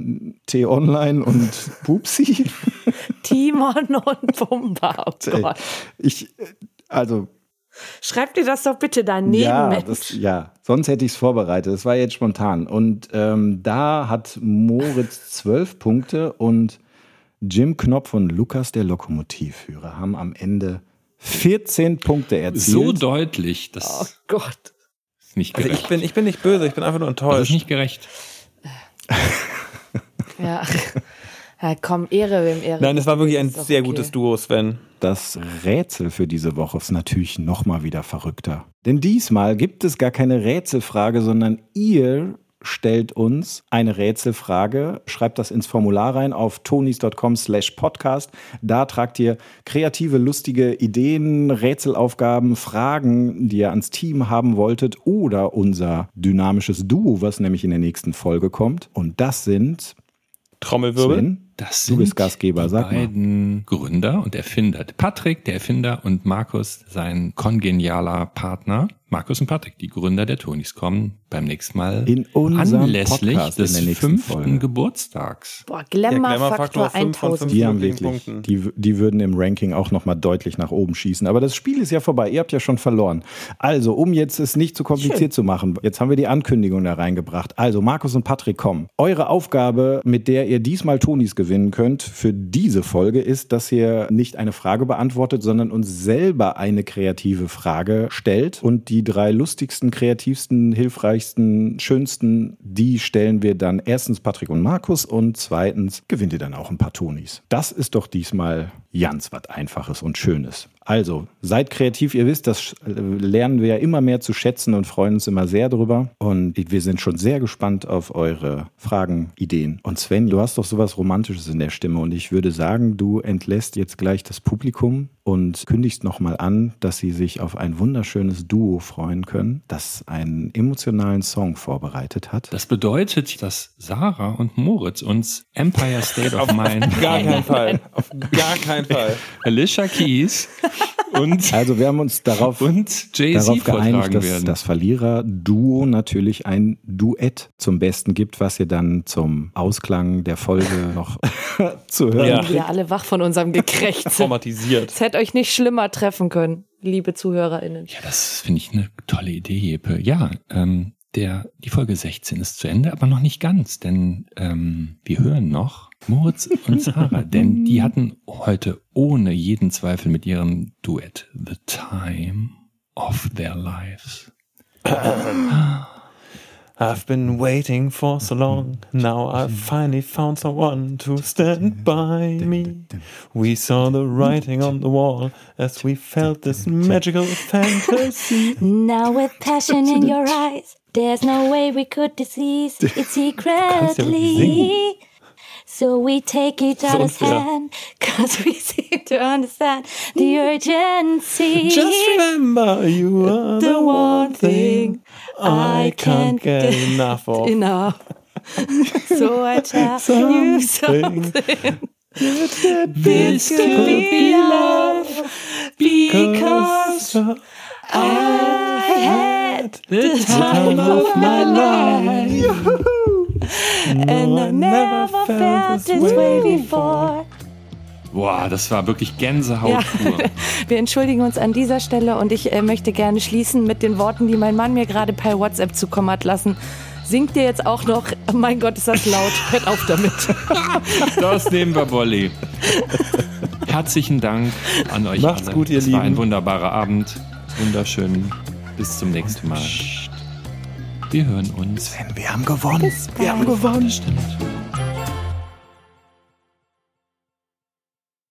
T-Online und Pupsi. Timon und Pumba. Oh Gott. Ich, äh, also, Schreib dir das doch bitte daneben, ja, das, ja, sonst hätte ich es vorbereitet. Das war jetzt spontan. Und ähm, da hat Moritz zwölf Punkte und Jim Knopf und Lukas, der Lokomotivführer, haben am Ende 14 Punkte erzielt. So deutlich, das oh Gott. ist nicht also gerecht. ich, bin, ich bin nicht böse, ich bin einfach nur das ist enttäuscht. nicht gerecht. Ja. Ja, komm, Ehre wem Ehre. Nein, es war wirklich ein sehr okay. gutes Duo, Sven. Das Rätsel für diese Woche ist natürlich noch mal wieder verrückter. Denn diesmal gibt es gar keine Rätselfrage, sondern ihr stellt uns eine Rätselfrage, schreibt das ins Formular rein auf tonys.com slash podcast. Da tragt ihr kreative, lustige Ideen, Rätselaufgaben, Fragen, die ihr ans Team haben wolltet oder unser dynamisches Duo, was nämlich in der nächsten Folge kommt. Und das sind Trommelwirbel. Sven, Das Du sind bist Gastgeber, die sag mal. beiden Gründer und Erfinder. Patrick, der Erfinder, und Markus, sein kongenialer Partner. Markus und Patrick, die Gründer der Tonis, kommen beim nächsten Mal In unserem anlässlich Podcast in des fünften Folge. Geburtstags. Boah, Glamour-Faktor Glamour-Faktor fünf von 1000. Die haben wirklich, Punkten. die, die würden im Ranking auch nochmal deutlich nach oben schießen. Aber das Spiel ist ja vorbei. Ihr habt ja schon verloren. Also, um jetzt es nicht zu kompliziert zu machen, jetzt haben wir die Ankündigung da reingebracht. Also, Markus und Patrick kommen. Eure Aufgabe, mit der ihr diesmal Tonis gewinnen könnt für diese Folge, ist, dass ihr nicht eine Frage beantwortet, sondern uns selber eine kreative Frage stellt. Und die drei lustigsten, kreativsten, hilfreichsten, schönsten, die stellen wir dann erstens Patrick und Markus und zweitens gewinnt ihr dann auch ein paar Tonis. Das ist doch diesmal ganz was Einfaches und Schönes. Also, seid kreativ, ihr wisst, das lernen wir ja immer mehr zu schätzen und freuen uns immer sehr drüber. Und wir sind schon sehr gespannt auf eure Fragen, Ideen. Und Sven, du hast doch sowas Romantisches in der Stimme und ich würde sagen, du entlässt jetzt gleich das Publikum und kündigst nochmal an, dass sie sich auf ein wunderschönes Duo freuen können, das einen emotionalen Song vorbereitet hat. Das bedeutet, dass Sarah und Moritz uns Empire State of Mind, Gar keinen Fall. Auf gar keinen Fall. Alicia Keys und, Also wir haben uns darauf, und darauf geeinigt, dass werden. das Verlierer-Duo natürlich ein Duett zum Besten gibt, was ihr dann zum Ausklang der Folge noch zu hören Ja. Wir alle wach von unserem Gekrächze. Traumatisiert. Es hätte euch nicht schlimmer treffen können, liebe ZuhörerInnen. Ja, das finde ich eine tolle Idee, Jeppe. Ja, ähm, der, die Folge 16 ist zu Ende, aber noch nicht ganz, denn ähm, wir hören noch Moritz und Sarah, denn die hatten heute ohne jeden Zweifel mit ihrem Duett The Time of Their Lives. I've been waiting for so long. Now I've finally found someone to stand by me. We saw the writing on the wall as we felt this magical fantasy. Now with passion in your eyes, there's no way we could disease it secretly. So we take each other's unfair. hand, cause we seem to understand the urgency. Just remember, you are the one thing I can't get enough of. Enough. So I tell you something. This could be love because I had The time of my life. And I never felt this way before. Boah, das war wirklich Gänsehaut Ja. Wir entschuldigen uns an dieser Stelle und ich äh, möchte gerne schließen mit den Worten, die mein Mann mir gerade per WhatsApp zukommen hat lassen. Singt ihr jetzt auch noch? Oh mein Gott, ist das laut. Hört auf damit. Das nehmen wir, Bolli. Herzlichen Dank an euch Macht's alle. gut, ihr es war ein Lieben. wunderbarer Abend. Wunderschön. Bis zum nächsten Mal. Wir hören uns. Wir haben gewonnen. Wir haben gewonnen. Stimmt.